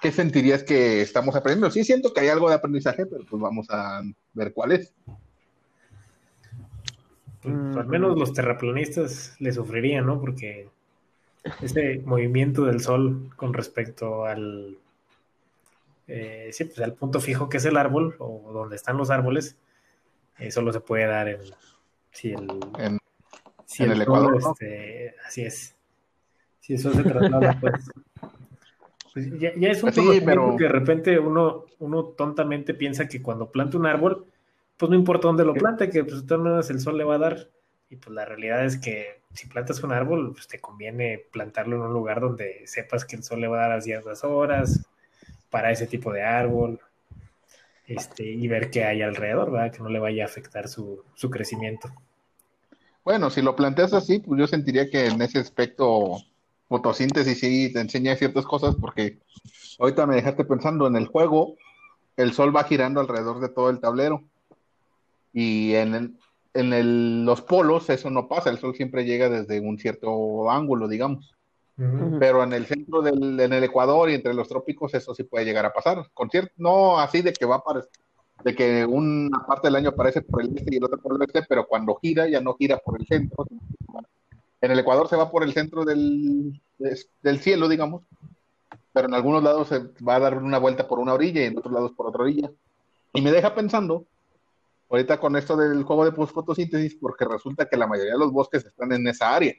qué sentirías que estamos aprendiendo? Sí siento que hay algo de aprendizaje, pero pues vamos a ver cuál es.
Pues,
Mm.
al menos los terraplanistas le sufrirían, ¿no? Porque ese movimiento del sol con respecto al, eh, sí, pues al punto fijo que es el árbol o donde están los árboles, eh, solo se puede dar en si el,
En-
si
en
el
el
sol,
Ecuador, ¿no?
este, así es. Si eso se traslada, [LAUGHS] pues, pues ya, ya es un
Pues sí, pero-
que de repente uno, uno tontamente piensa que cuando planta un árbol, pues no importa dónde lo plante, que pues de todas maneras el sol le va a dar. Y pues la realidad es que si plantas un árbol, pues te conviene plantarlo en un lugar donde sepas que el sol le va a dar a ciertas horas para ese tipo de árbol. Este, y ver qué hay alrededor, ¿verdad? Que no le vaya a afectar su, su crecimiento.
Bueno, si lo planteas así, pues yo sentiría que en ese aspecto fotosíntesis sí te enseña ciertas cosas porque ahorita me dejaste pensando en el juego, el sol va girando alrededor de todo el tablero y en, el- en el- los polos eso no pasa, el sol siempre llega desde un cierto ángulo, digamos,
Ujú.
pero en el centro del, en el Ecuador y entre los trópicos eso sí puede llegar a pasar, con cierto, no así de que va a aparecer, de que una parte del año aparece por el este y el otro por el oeste, pero cuando gira ya no gira por el centro. En el Ecuador se va por el centro del, del cielo, digamos, pero en algunos lados se va a dar una vuelta por una orilla y en otros lados por otra orilla. Y me deja pensando, ahorita con esto del juego de fotosíntesis, porque resulta que la mayoría de los bosques están en esa área,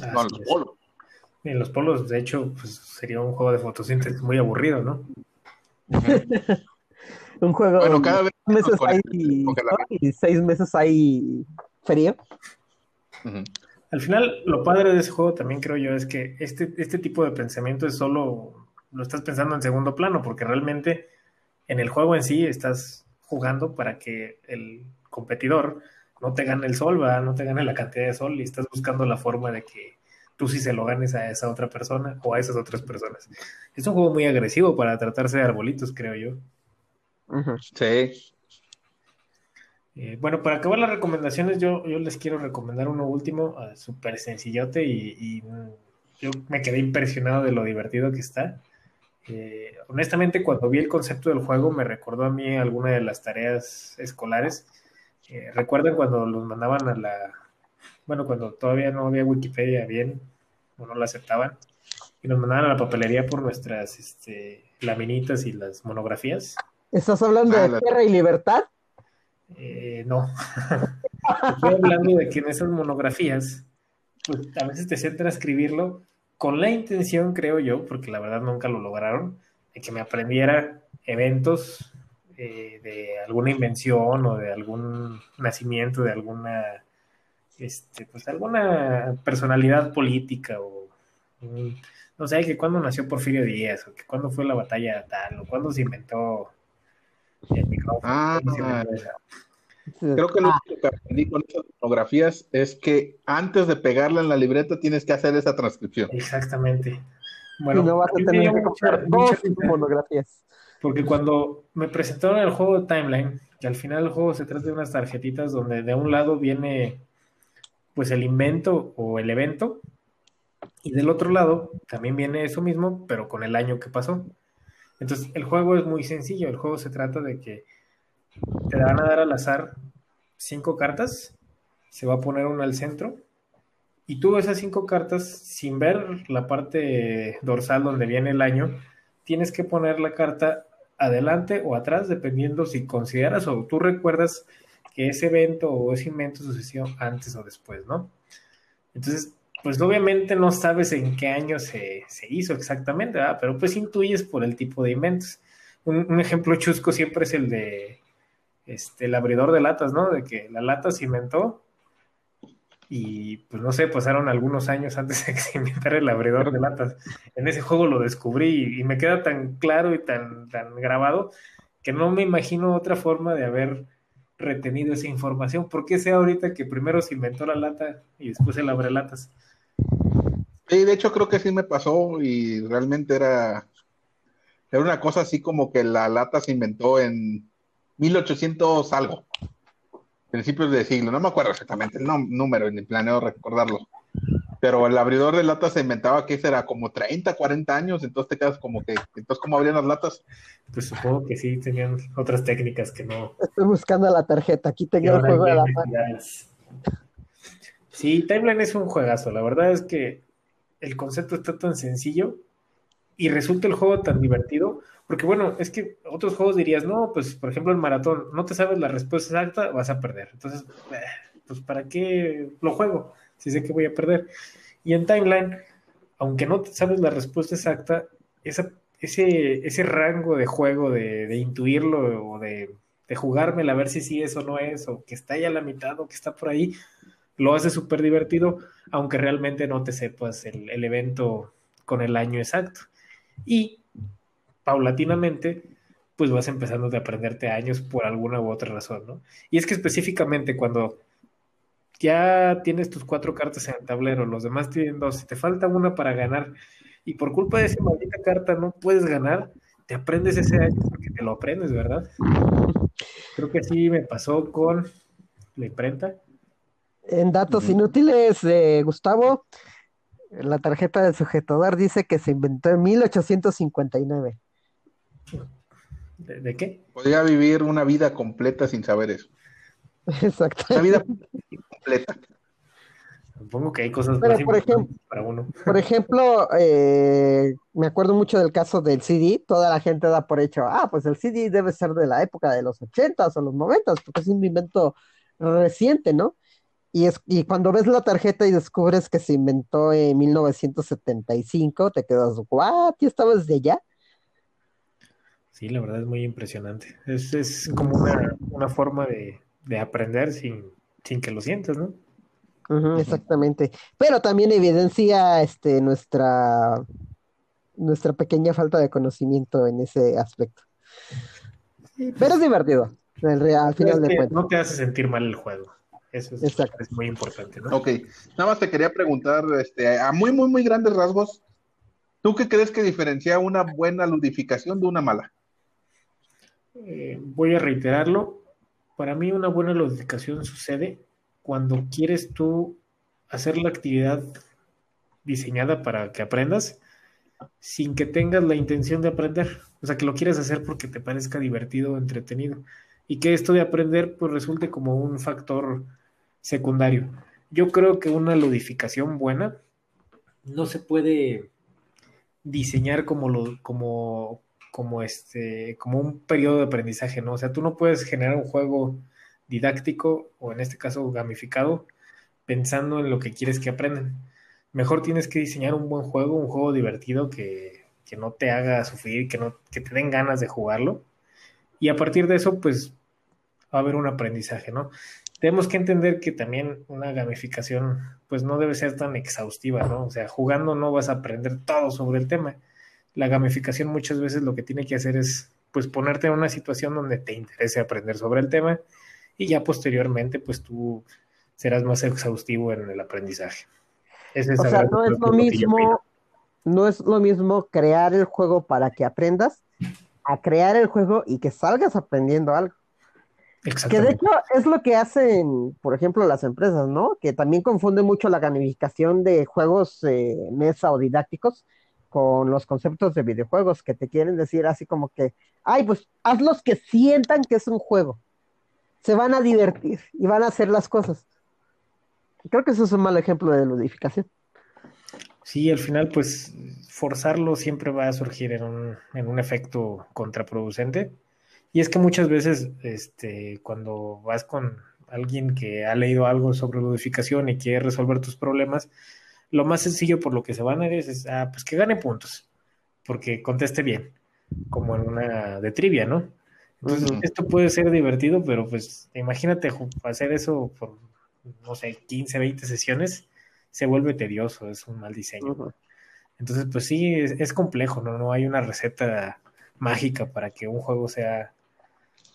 no en los
es.
polos.
En los polos, de hecho, pues sería un juego de fotosíntesis muy aburrido, ¿no? [LAUGHS]
Un juego
Bueno, cada vez
meses hay y seis meses hay frío.
Al final, lo padre de ese juego también creo yo es que este, este tipo de pensamiento es solo, lo estás pensando en segundo plano, porque realmente en el juego en sí estás jugando para que el competidor no te gane el sol, ¿verdad? no te gane la cantidad de sol y estás buscando la forma de que tú sí se lo ganes a esa otra persona o a esas otras personas. Es un juego muy agresivo para tratarse de arbolitos, creo yo.
Sí.
Eh, bueno, para acabar las recomendaciones, yo, yo les quiero recomendar uno último, ah, súper sencillote y, y, mm, yo me quedé impresionado de lo divertido que está. Eh, honestamente, cuando vi el concepto del juego, me recordó a mí alguna de las tareas escolares. Eh, ¿recuerdan cuando los mandaban a la... Bueno, cuando todavía no había Wikipedia bien, o no la aceptaban, y nos mandaban a la papelería por nuestras este, laminitas y las monografías?
¿Estás hablando
Ah,
de
la-
tierra y libertad?
Eh, no. [LAUGHS] Estoy hablando de que en esas monografías, pues a veces te sientan a escribirlo con la intención, creo yo, porque la verdad nunca lo lograron, de que me aprendiera eventos eh, de alguna invención o de algún nacimiento de alguna, este, pues alguna personalidad política o no sé, que cuándo nació Porfirio Díaz o que cuándo fue la batalla tal o cuándo se inventó el micrófono.
Ah, Creo que lo
Ah,
único que aprendí con esas fotografías es que antes de pegarla en la libreta tienes que hacer esa transcripción.
Exactamente.
y
Bueno,
no vas
a
tener que comprar dos
risa,
monografías.
Porque cuando me presentaron el juego de Timeline, que al final el juego se trata de unas tarjetitas donde de un lado viene pues el invento o el evento y del otro lado también viene eso mismo, pero con el año que pasó. Entonces el juego es muy sencillo, el juego se trata de que te van a dar al azar cinco cartas, se va a poner una al centro y tú esas cinco cartas, sin ver la parte dorsal donde viene el año, tienes que poner la carta adelante o atrás, dependiendo si consideras o tú recuerdas que ese evento o ese invento sucedió antes o después, ¿no? Entonces, pues obviamente no sabes en qué año se, hizo exactamente. Pero pues intuyes por el tipo de inventos. Un, ejemplo chusco siempre es el de este, el abridor de latas, ¿no? De que la lata se inventó y pues no sé, pasaron algunos años antes de que se inventara el abridor de latas. En ese juego lo descubrí y, me queda tan claro y tan, tan grabado que no me imagino otra forma de haber retenido esa información. ¿Por qué sea ahorita que primero se inventó la lata y después el abre latas?
Sí, de hecho creo que sí me pasó y realmente era, era una cosa así como que la lata se inventó en 1800 algo, principios de siglo, no me acuerdo exactamente el número ni planeo recordarlo, pero el abridor de latas se inventaba que era como 30, 40 años, entonces te quedas como que, entonces ¿cómo abrían las latas?
Pues supongo que sí, tenían otras técnicas que no.
Estoy buscando la tarjeta, aquí tengo el juego de la mano.
Sí, Timeline es un juegazo, la verdad es que el concepto está tan sencillo y resulta el juego tan divertido, porque bueno, es que otros juegos dirías, no, pues por ejemplo el maratón, no te sabes la respuesta exacta, vas a perder. Entonces, eh, pues ¿para qué lo juego? Si sé que voy a perder. Y en Timeline, aunque no sabes la respuesta exacta, ese, ese rango de juego, de, intuirlo o de, de jugármela a ver si sí es o no es, o que está ya a la mitad o que está por ahí, lo hace súper divertido, aunque realmente no te sepas el, el, evento con el año exacto. Y paulatinamente, pues vas empezando a aprenderte años por alguna u otra razón, ¿no? Y es que específicamente cuando ya tienes tus cuatro cartas en el tablero, los demás tienen dos, te falta una para ganar, y por culpa de esa maldita carta no puedes ganar, te aprendes ese año porque te lo aprendes, ¿verdad? Creo que sí me pasó con la imprenta
en datos inútiles, de Gustavo, la tarjeta del sujetador dice que se inventó en 1859.
¿De, ¿De, qué?
Podría vivir una vida completa sin saber eso.
Exacto.
Una vida completa.
Supongo que hay cosas
más por ejemplo, para uno. Por ejemplo, eh, me acuerdo mucho del caso del CD. Toda la gente da por hecho, ah, pues el CD debe ser de la época de los 80s o los 90s, porque es un invento reciente, ¿no? Y, es, y cuando ves la tarjeta y descubres que se inventó en 1975, te quedas, ¿what? ¿Ya estaba desde allá?
Sí, la verdad es muy impresionante. Es, es como una, forma de, aprender sin, sin, que lo sientas, ¿no?
exactamente. Pero también evidencia este, nuestra, nuestra pequeña falta de conocimiento en ese aspecto. Pero es divertido, al final de cuentas.
No te hace sentir mal el juego. Eso es, muy importante, ¿no?
Ok, nada más te quería preguntar, este, a muy, muy, muy grandes rasgos, ¿tú qué crees que diferencia una buena ludificación de una mala?
Eh, voy a reiterarlo. Para mí una buena ludificación sucede cuando quieres tú hacer la actividad diseñada para que aprendas sin que tengas la intención de aprender. O sea, que lo quieras hacer porque te parezca divertido o entretenido. Y que esto de aprender pues resulte como un factor secundario. Yo creo que una ludificación buena no se puede diseñar como lo, como, como este, como un periodo de aprendizaje, ¿no? O sea, tú no puedes generar un juego didáctico o en este caso gamificado pensando en lo que quieres que aprendan. Mejor tienes que diseñar un buen juego, un juego divertido que, que no te haga sufrir, que no, que te den ganas de jugarlo. Y a partir de eso, pues va a haber un aprendizaje, ¿no? tenemos que entender que también una gamificación pues no debe ser tan exhaustiva, ¿no? O sea, jugando no vas a aprender todo sobre el tema. La gamificación muchas veces lo que tiene que hacer es pues ponerte en una situación donde te interese aprender sobre el tema y ya posteriormente pues tú serás más exhaustivo en el aprendizaje.
o sea, no es lo mismo, no es lo mismo crear el juego para que aprendas a crear el juego y que salgas aprendiendo algo. Que de hecho es lo que hacen, por ejemplo, las empresas, ¿no? Que también confunden mucho la gamificación de juegos eh, mesa o didácticos con los conceptos de videojuegos, que te quieren decir así como que, ay, pues hazlos que sientan que es un juego. Se van a divertir y van a hacer las cosas. Creo que eso es un mal ejemplo de ludificación.
Sí, al final, pues forzarlo siempre va a surgir en un, en un efecto contraproducente y es que muchas veces, este, cuando vas con, alguien que ha leído algo sobre ludificación y quiere resolver tus problemas, lo más sencillo por lo que se van a ir es, ah, pues que gane puntos, porque conteste bien, como en una de trivia, ¿no? Entonces, esto puede ser divertido, pero pues imagínate hacer eso por, no sé, 15, 20 sesiones, se vuelve tedioso, es un mal diseño. Entonces, pues sí, es, complejo, ¿no? No hay una receta mágica para que un juego sea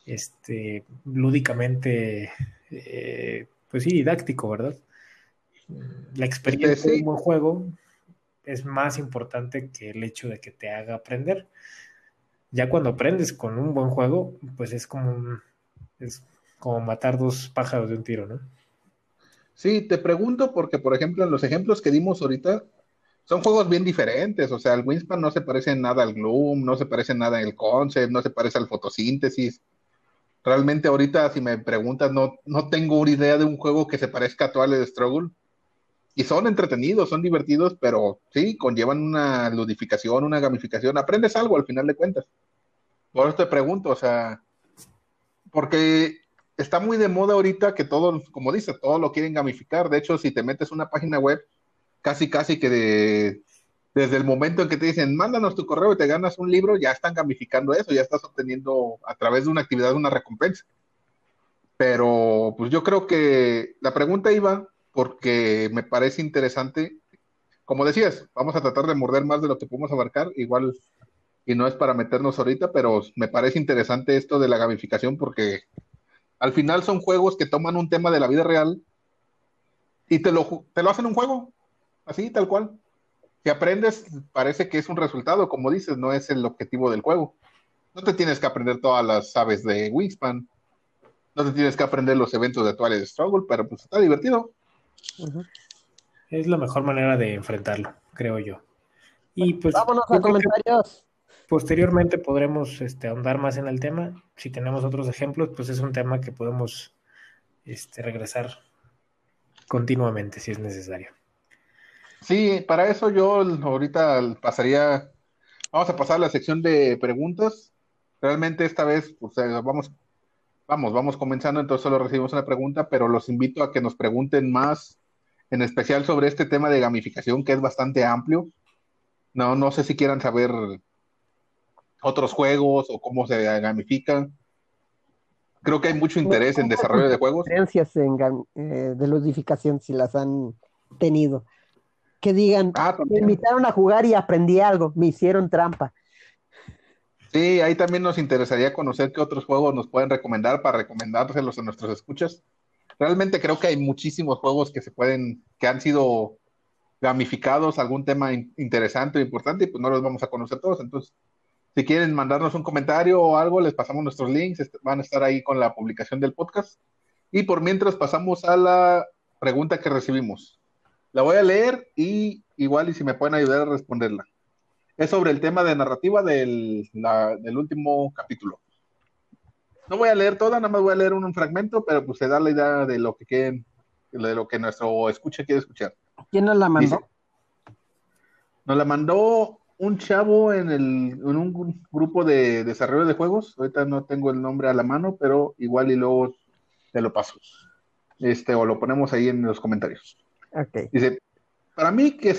este lúdicamente eh, pues sí didáctico verdad la experiencia de un buen juego es más importante que el hecho de que te haga aprender ya cuando aprendes con un buen juego pues es como es como matar dos pájaros de un tiro no
sí te pregunto porque por ejemplo en los ejemplos que dimos ahorita son juegos bien diferentes, o sea, el Winspan no se parece en nada al Gloom, no se parece en nada al Concept, no se parece al Fotosíntesis. Realmente ahorita, si me preguntas, no, no tengo una idea de un juego que se parezca a Twilight Struggle. Y son entretenidos, son divertidos, pero sí, conllevan una ludificación, una gamificación. Aprendes algo al final de cuentas. Por eso te pregunto, o sea, porque está muy de moda ahorita que todo, como dices, todo lo quieren gamificar. De hecho, si te metes una página web, casi, casi que de, desde el momento en que te dicen, mándanos tu correo y te ganas un libro, ya están gamificando eso, ya estás obteniendo a través de una actividad una recompensa. Pero pues yo creo que la pregunta iba porque me parece interesante, como decías, vamos a tratar de morder más de lo que podemos abarcar, igual y no es para meternos ahorita, pero me parece interesante esto de la gamificación porque al final son juegos que toman un tema de la vida real y te lo, te lo hacen un juego así, tal cual. Si aprendes, parece que es un resultado, como dices, no es el objetivo del juego. No te tienes que aprender todas las aves de Wingspan, no te tienes que aprender los eventos de Twilight Struggle, pero pues está divertido.
Es la mejor manera de enfrentarlo, creo yo. Y pues.
Vámonos a comentarios.
Posteriormente podremos este, ahondar más en el tema. Si tenemos otros ejemplos, pues es un tema que podemos este, regresar continuamente si es necesario.
Sí, para eso yo ahorita pasaría, vamos a pasar a la sección de preguntas. Realmente esta vez, pues eh, vamos, vamos, vamos comenzando, entonces solo recibimos una pregunta, pero los invito a que nos pregunten más, en especial sobre este tema de gamificación, que es bastante amplio. No, no sé si quieran saber otros juegos o cómo se gamifican. Creo que hay mucho interés en desarrollo de juegos.
Experiencias en, eh, de ludificación, si las han tenido que digan, ah, me invitaron a jugar y aprendí algo, me hicieron trampa.
Sí, ahí también nos interesaría conocer qué otros juegos nos pueden recomendar para recomendárselos a nuestros escuchas. Realmente creo que hay muchísimos juegos que se pueden, que han sido gamificados, algún tema interesante o importante, y pues no los vamos a conocer todos. Entonces, si quieren mandarnos un comentario o algo, les pasamos nuestros links, este, van a estar ahí con la publicación del podcast. Y por mientras pasamos a la pregunta que recibimos. La voy a leer y igual y si me pueden ayudar a responderla. Es sobre el tema de narrativa del, último capítulo. No voy a leer toda, nada más voy a leer un, fragmento, pero pues se da la idea de lo que quieren, de lo que nuestro escucha quiere escuchar.
¿Quién nos la mandó?
nos la mandó un chavo en, el, en un grupo de desarrollo de juegos. Ahorita no tengo el nombre a la mano, pero igual y luego te lo paso. Este, o lo ponemos ahí en los comentarios. Dice, para mí que,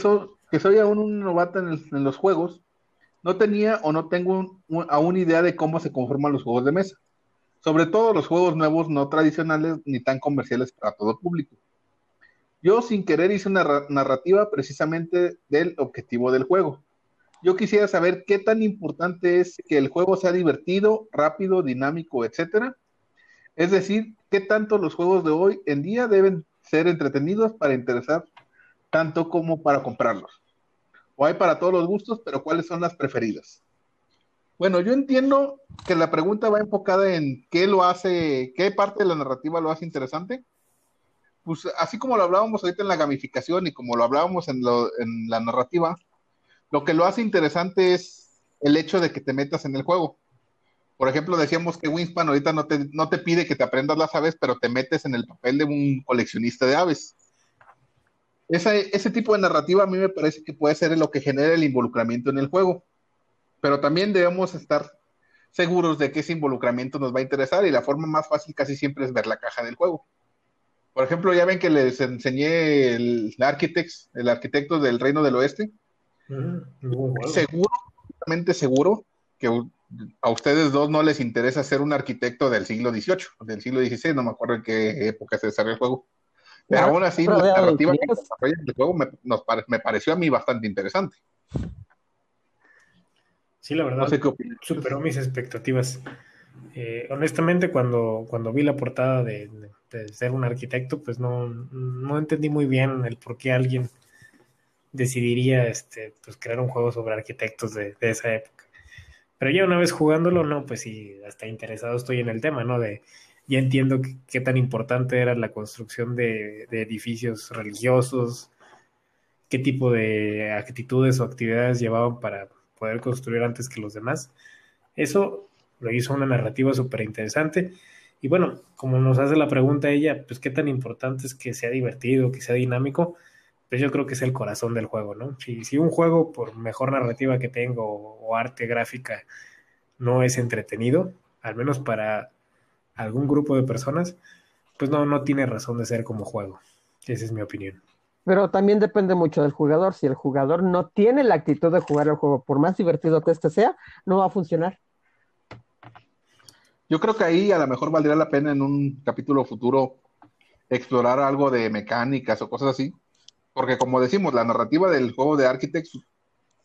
que soy aún un novato en, los juegos, no tenía o no tengo aún idea de cómo se conforman los juegos de mesa. Sobre todo los juegos nuevos no tradicionales ni tan comerciales para todo público. Yo sin querer hice una narrativa precisamente del objetivo del juego. Yo quisiera saber qué tan importante es que el juego sea divertido, rápido, dinámico, etcétera. Es decir, qué tanto los juegos de hoy en día deben ser entretenidos para interesar tanto como para comprarlos. O hay para todos los gustos, pero ¿cuáles son las preferidas? Bueno, yo entiendo que la pregunta va enfocada en qué lo hace, qué parte de la narrativa lo hace interesante. Pues así como lo hablábamos ahorita en la gamificación y como lo hablábamos en, la narrativa, lo que lo hace interesante es el hecho de que te metas en el juego. Por ejemplo, decíamos que Winspan ahorita no te, no te pide que te aprendas las aves, pero te metes en el papel de un coleccionista de aves. Ese tipo de narrativa a mí me parece que puede ser lo que genera el involucramiento en el juego. Pero también debemos estar seguros de que ese involucramiento nos va a interesar y la forma más fácil casi siempre es ver la caja del juego. Por ejemplo, ya ven que les enseñé el Architects, el arquitecto del Reino del Oeste.
Mm.
Seguro, seguro, que a ustedes dos no les interesa ser un arquitecto del siglo XVIII, del siglo XVI, no me acuerdo en qué época se desarrolló el juego. Pero aún así, la narrativa que desarrolla el juego me, nos pare- me pareció a mí bastante interesante.
Sí, la verdad.
No sé qué
superó mis expectativas. Eh, honestamente, cuando, cuando vi la portada de, de ser un arquitecto, pues no, no entendí muy bien el por qué alguien decidiría este, pues, crear un juego sobre arquitectos de, de esa época. Pero ya una vez jugándolo, no, pues sí, hasta interesado estoy en el tema, ¿no? De, ya entiendo qué, tan importante era la construcción de, de edificios religiosos, qué tipo de actitudes o actividades llevaban para poder construir antes que los demás. Eso lo hizo una narrativa súper interesante. Y bueno, como nos hace la pregunta ella, pues qué tan importante es que sea divertido, que sea dinámico, pues yo creo que es el corazón del juego, ¿no? Si, si un juego, por mejor narrativa que tengo o arte gráfica, no es entretenido, al menos para algún grupo de personas, pues no, no tiene razón de ser como juego. Esa es mi opinión.
Pero también depende mucho del jugador. Si el jugador no tiene la actitud de jugar el juego, por más divertido que este sea, no va a funcionar.
Yo creo que ahí a lo mejor valdría la pena en un capítulo futuro explorar algo de mecánicas o cosas así, porque como decimos, la narrativa del juego de Architects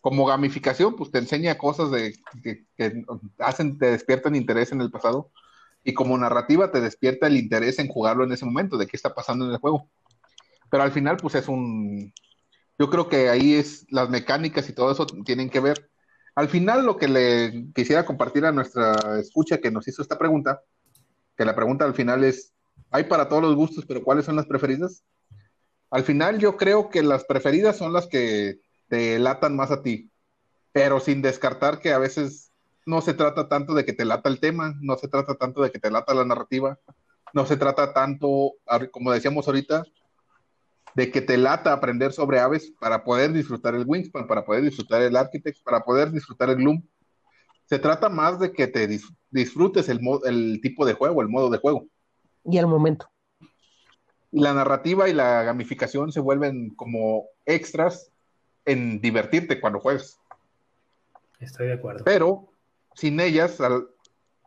como gamificación, pues te enseña cosas de, que, que hacen, te despiertan interés en el pasado, y como narrativa te despierta el interés en jugarlo en ese momento, de qué está pasando en el juego. Pero al final, pues es un... Yo creo que ahí es las mecánicas y todo eso tienen que ver. Al final, lo que le quisiera compartir a nuestra escucha que nos hizo esta pregunta, que la pregunta al final es, hay para todos los gustos, pero ¿cuáles son las preferidas? Al final yo creo que las preferidas son las que te latan más a ti, pero sin descartar que a veces no se trata tanto de que te lata el tema, no se trata tanto de que te lata la narrativa, no se trata tanto, como decíamos ahorita, de que te lata aprender sobre aves para poder disfrutar el Wingspan, para poder disfrutar el Architect, para poder disfrutar el Gloom. Se trata más de que te dis disfrutes el, el tipo de juego, el modo de juego.
Y el momento.
Y la narrativa y la gamificación se vuelven como extras en divertirte cuando juegas.
Estoy de acuerdo.
Pero sin ellas, al,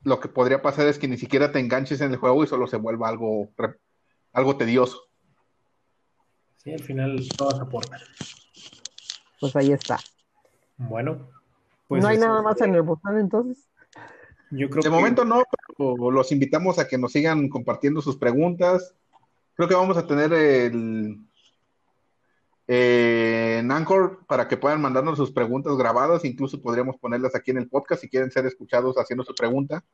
lo que podría pasar es que ni siquiera te enganches en el juego y solo se vuelva algo, algo tedioso.
Sí, al final todas aportan.
Pues ahí está.
Bueno. Pues
¿No hay nada más en el botón entonces?
Yo creo
de
que...
momento no, pero los invitamos a que nos sigan compartiendo sus preguntas. Creo que vamos a tener el eh, en Anchor para que puedan mandarnos sus preguntas grabadas, incluso podríamos ponerlas aquí en el podcast si quieren ser escuchados haciendo su pregunta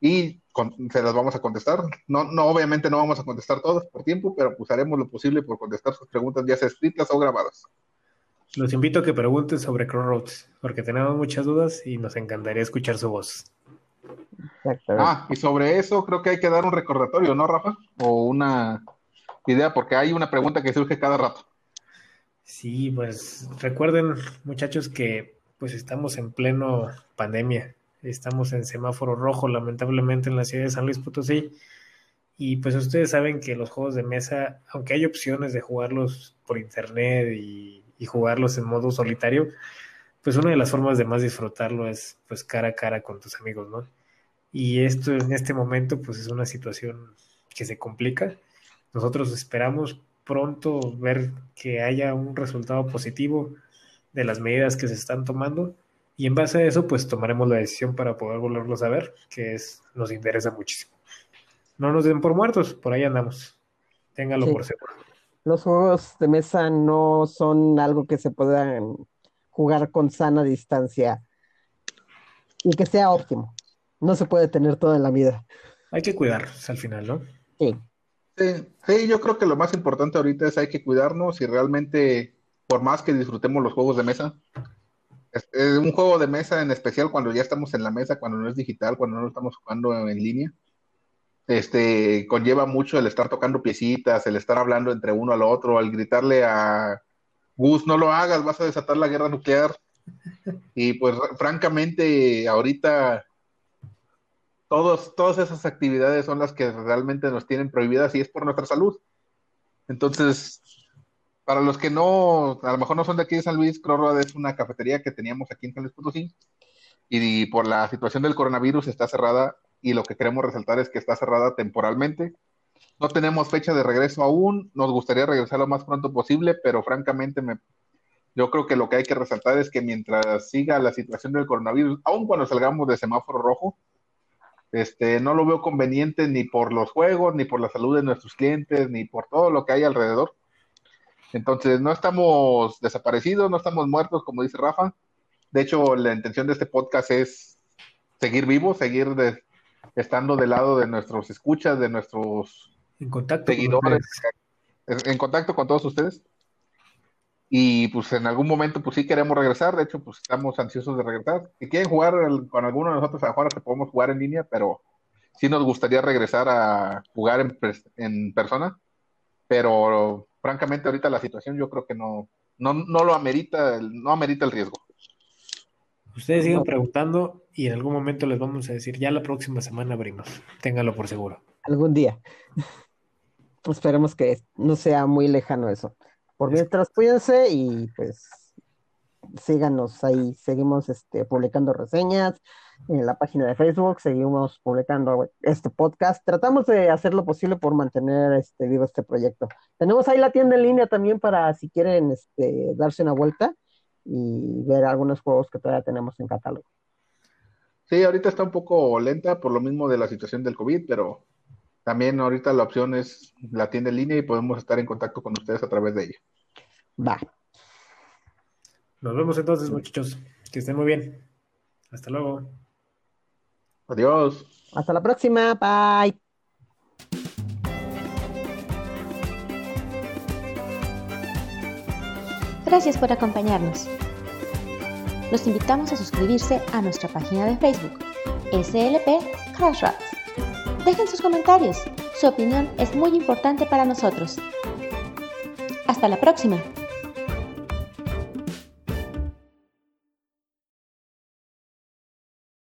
y con, se las vamos a contestar. No, no, obviamente no vamos a contestar todas por tiempo, pero pues haremos lo posible por contestar sus preguntas ya sea escritas o grabadas.
Los invito a que pregunten sobre Crossroads, porque tenemos muchas dudas y nos encantaría escuchar su voz.
Ah, y sobre eso creo que hay que dar un recordatorio, ¿no, Rafa? O una idea, porque hay una pregunta que surge cada rato.
Sí, pues recuerden, muchachos, que pues estamos en pleno pandemia. Estamos en semáforo rojo, lamentablemente, en la ciudad de San Luis Potosí. Y pues ustedes saben que los juegos de mesa, aunque hay opciones de jugarlos por internet y, jugarlos en modo solitario, pues una de las formas de más disfrutarlo es pues cara a cara con tus amigos, ¿no? Y esto en este momento pues es una situación que se complica. Nosotros esperamos pronto ver que haya un resultado positivo de las medidas que se están tomando y en base a eso pues tomaremos la decisión para poder volverlos a ver, que es nos interesa muchísimo. No nos den por muertos, por ahí andamos. Téngalo sí. por seguro.
Los juegos de mesa no son algo que se puedan jugar con sana distancia y que sea óptimo. No se puede tener todo en la vida.
Hay que cuidarnos al final, ¿no?
Sí.
Sí, sí, yo creo que lo más importante ahorita es hay que cuidarnos y realmente, por más que disfrutemos los juegos de mesa, es, un juego de mesa en especial cuando ya estando en la mesa, cuando no es digital, cuando no estamos jugando en línea, este, conlleva mucho el estar tocando piecitas, el estar hablando entre uno al otro, al gritarle a Gus, no lo hagas, vas a desatar la guerra nuclear. Y pues francamente, ahorita todos, todas esas actividades son las que realmente nos tienen prohibidas y es por nuestra salud. Entonces, para los que no, a lo mejor no son de aquí de San Luis, Crossroad es una cafetería que teníamos aquí en San Luis Potosí y por la situación del coronavirus está cerrada y lo que queremos resaltar es que está cerrada temporalmente. No tenemos fecha de regreso aún, nos gustaría regresar lo más pronto posible, pero francamente me, yo creo que lo que hay que resaltar es que mientras siga la situación del coronavirus, aun cuando salgamos de semáforo rojo, este, no lo veo conveniente ni por los juegos, ni por la salud de nuestros clientes, ni por todo lo que hay alrededor. Entonces, no estamos desaparecidos, no estamos muertos, como dice Rafa. De hecho, la intención de este podcast es seguir vivos, seguir estando del lado de nuestros escuchas, de nuestros seguidores, en contacto con todos ustedes. Y pues en algún momento pues sí queremos regresar, de hecho pues estamos ansiosos de regresar. Si quieren jugar con alguno de nosotros afuera que podemos jugar en línea, pero sí nos gustaría regresar a jugar en, en persona. Pero francamente ahorita la situación yo creo que no, no, no lo amerita, no amerita el riesgo.
Ustedes sigan preguntando y en algún momento les vamos a decir, ya la próxima semana abrimos, téngalo por seguro.
Algún día. Esperemos que no sea muy lejano eso. Por mientras, cuídense y pues síganos ahí. Seguimos este, publicando reseñas en la página de Facebook, seguimos publicando este podcast. Tratamos de hacer lo posible por mantener este, vivo este proyecto. Tenemos ahí la tienda en línea también para si quieren este, darse una vuelta y ver algunos juegos que todavía tenemos en catálogo.
Sí, ahorita está un poco lenta por lo mismo de la situación del COVID, pero también ahorita la opción es la tienda en línea y podemos estar en contacto con ustedes a través de ella.
Va.
Nos vemos entonces, muchachos. Que estén muy bien. Hasta luego.
Adiós.
Hasta la próxima. Bye.
Gracias por acompañarnos. Los invitamos a suscribirse a nuestra página de Facebook, SLP Crash Dejen sus comentarios. Su opinión es muy importante para nosotros. Hasta la próxima.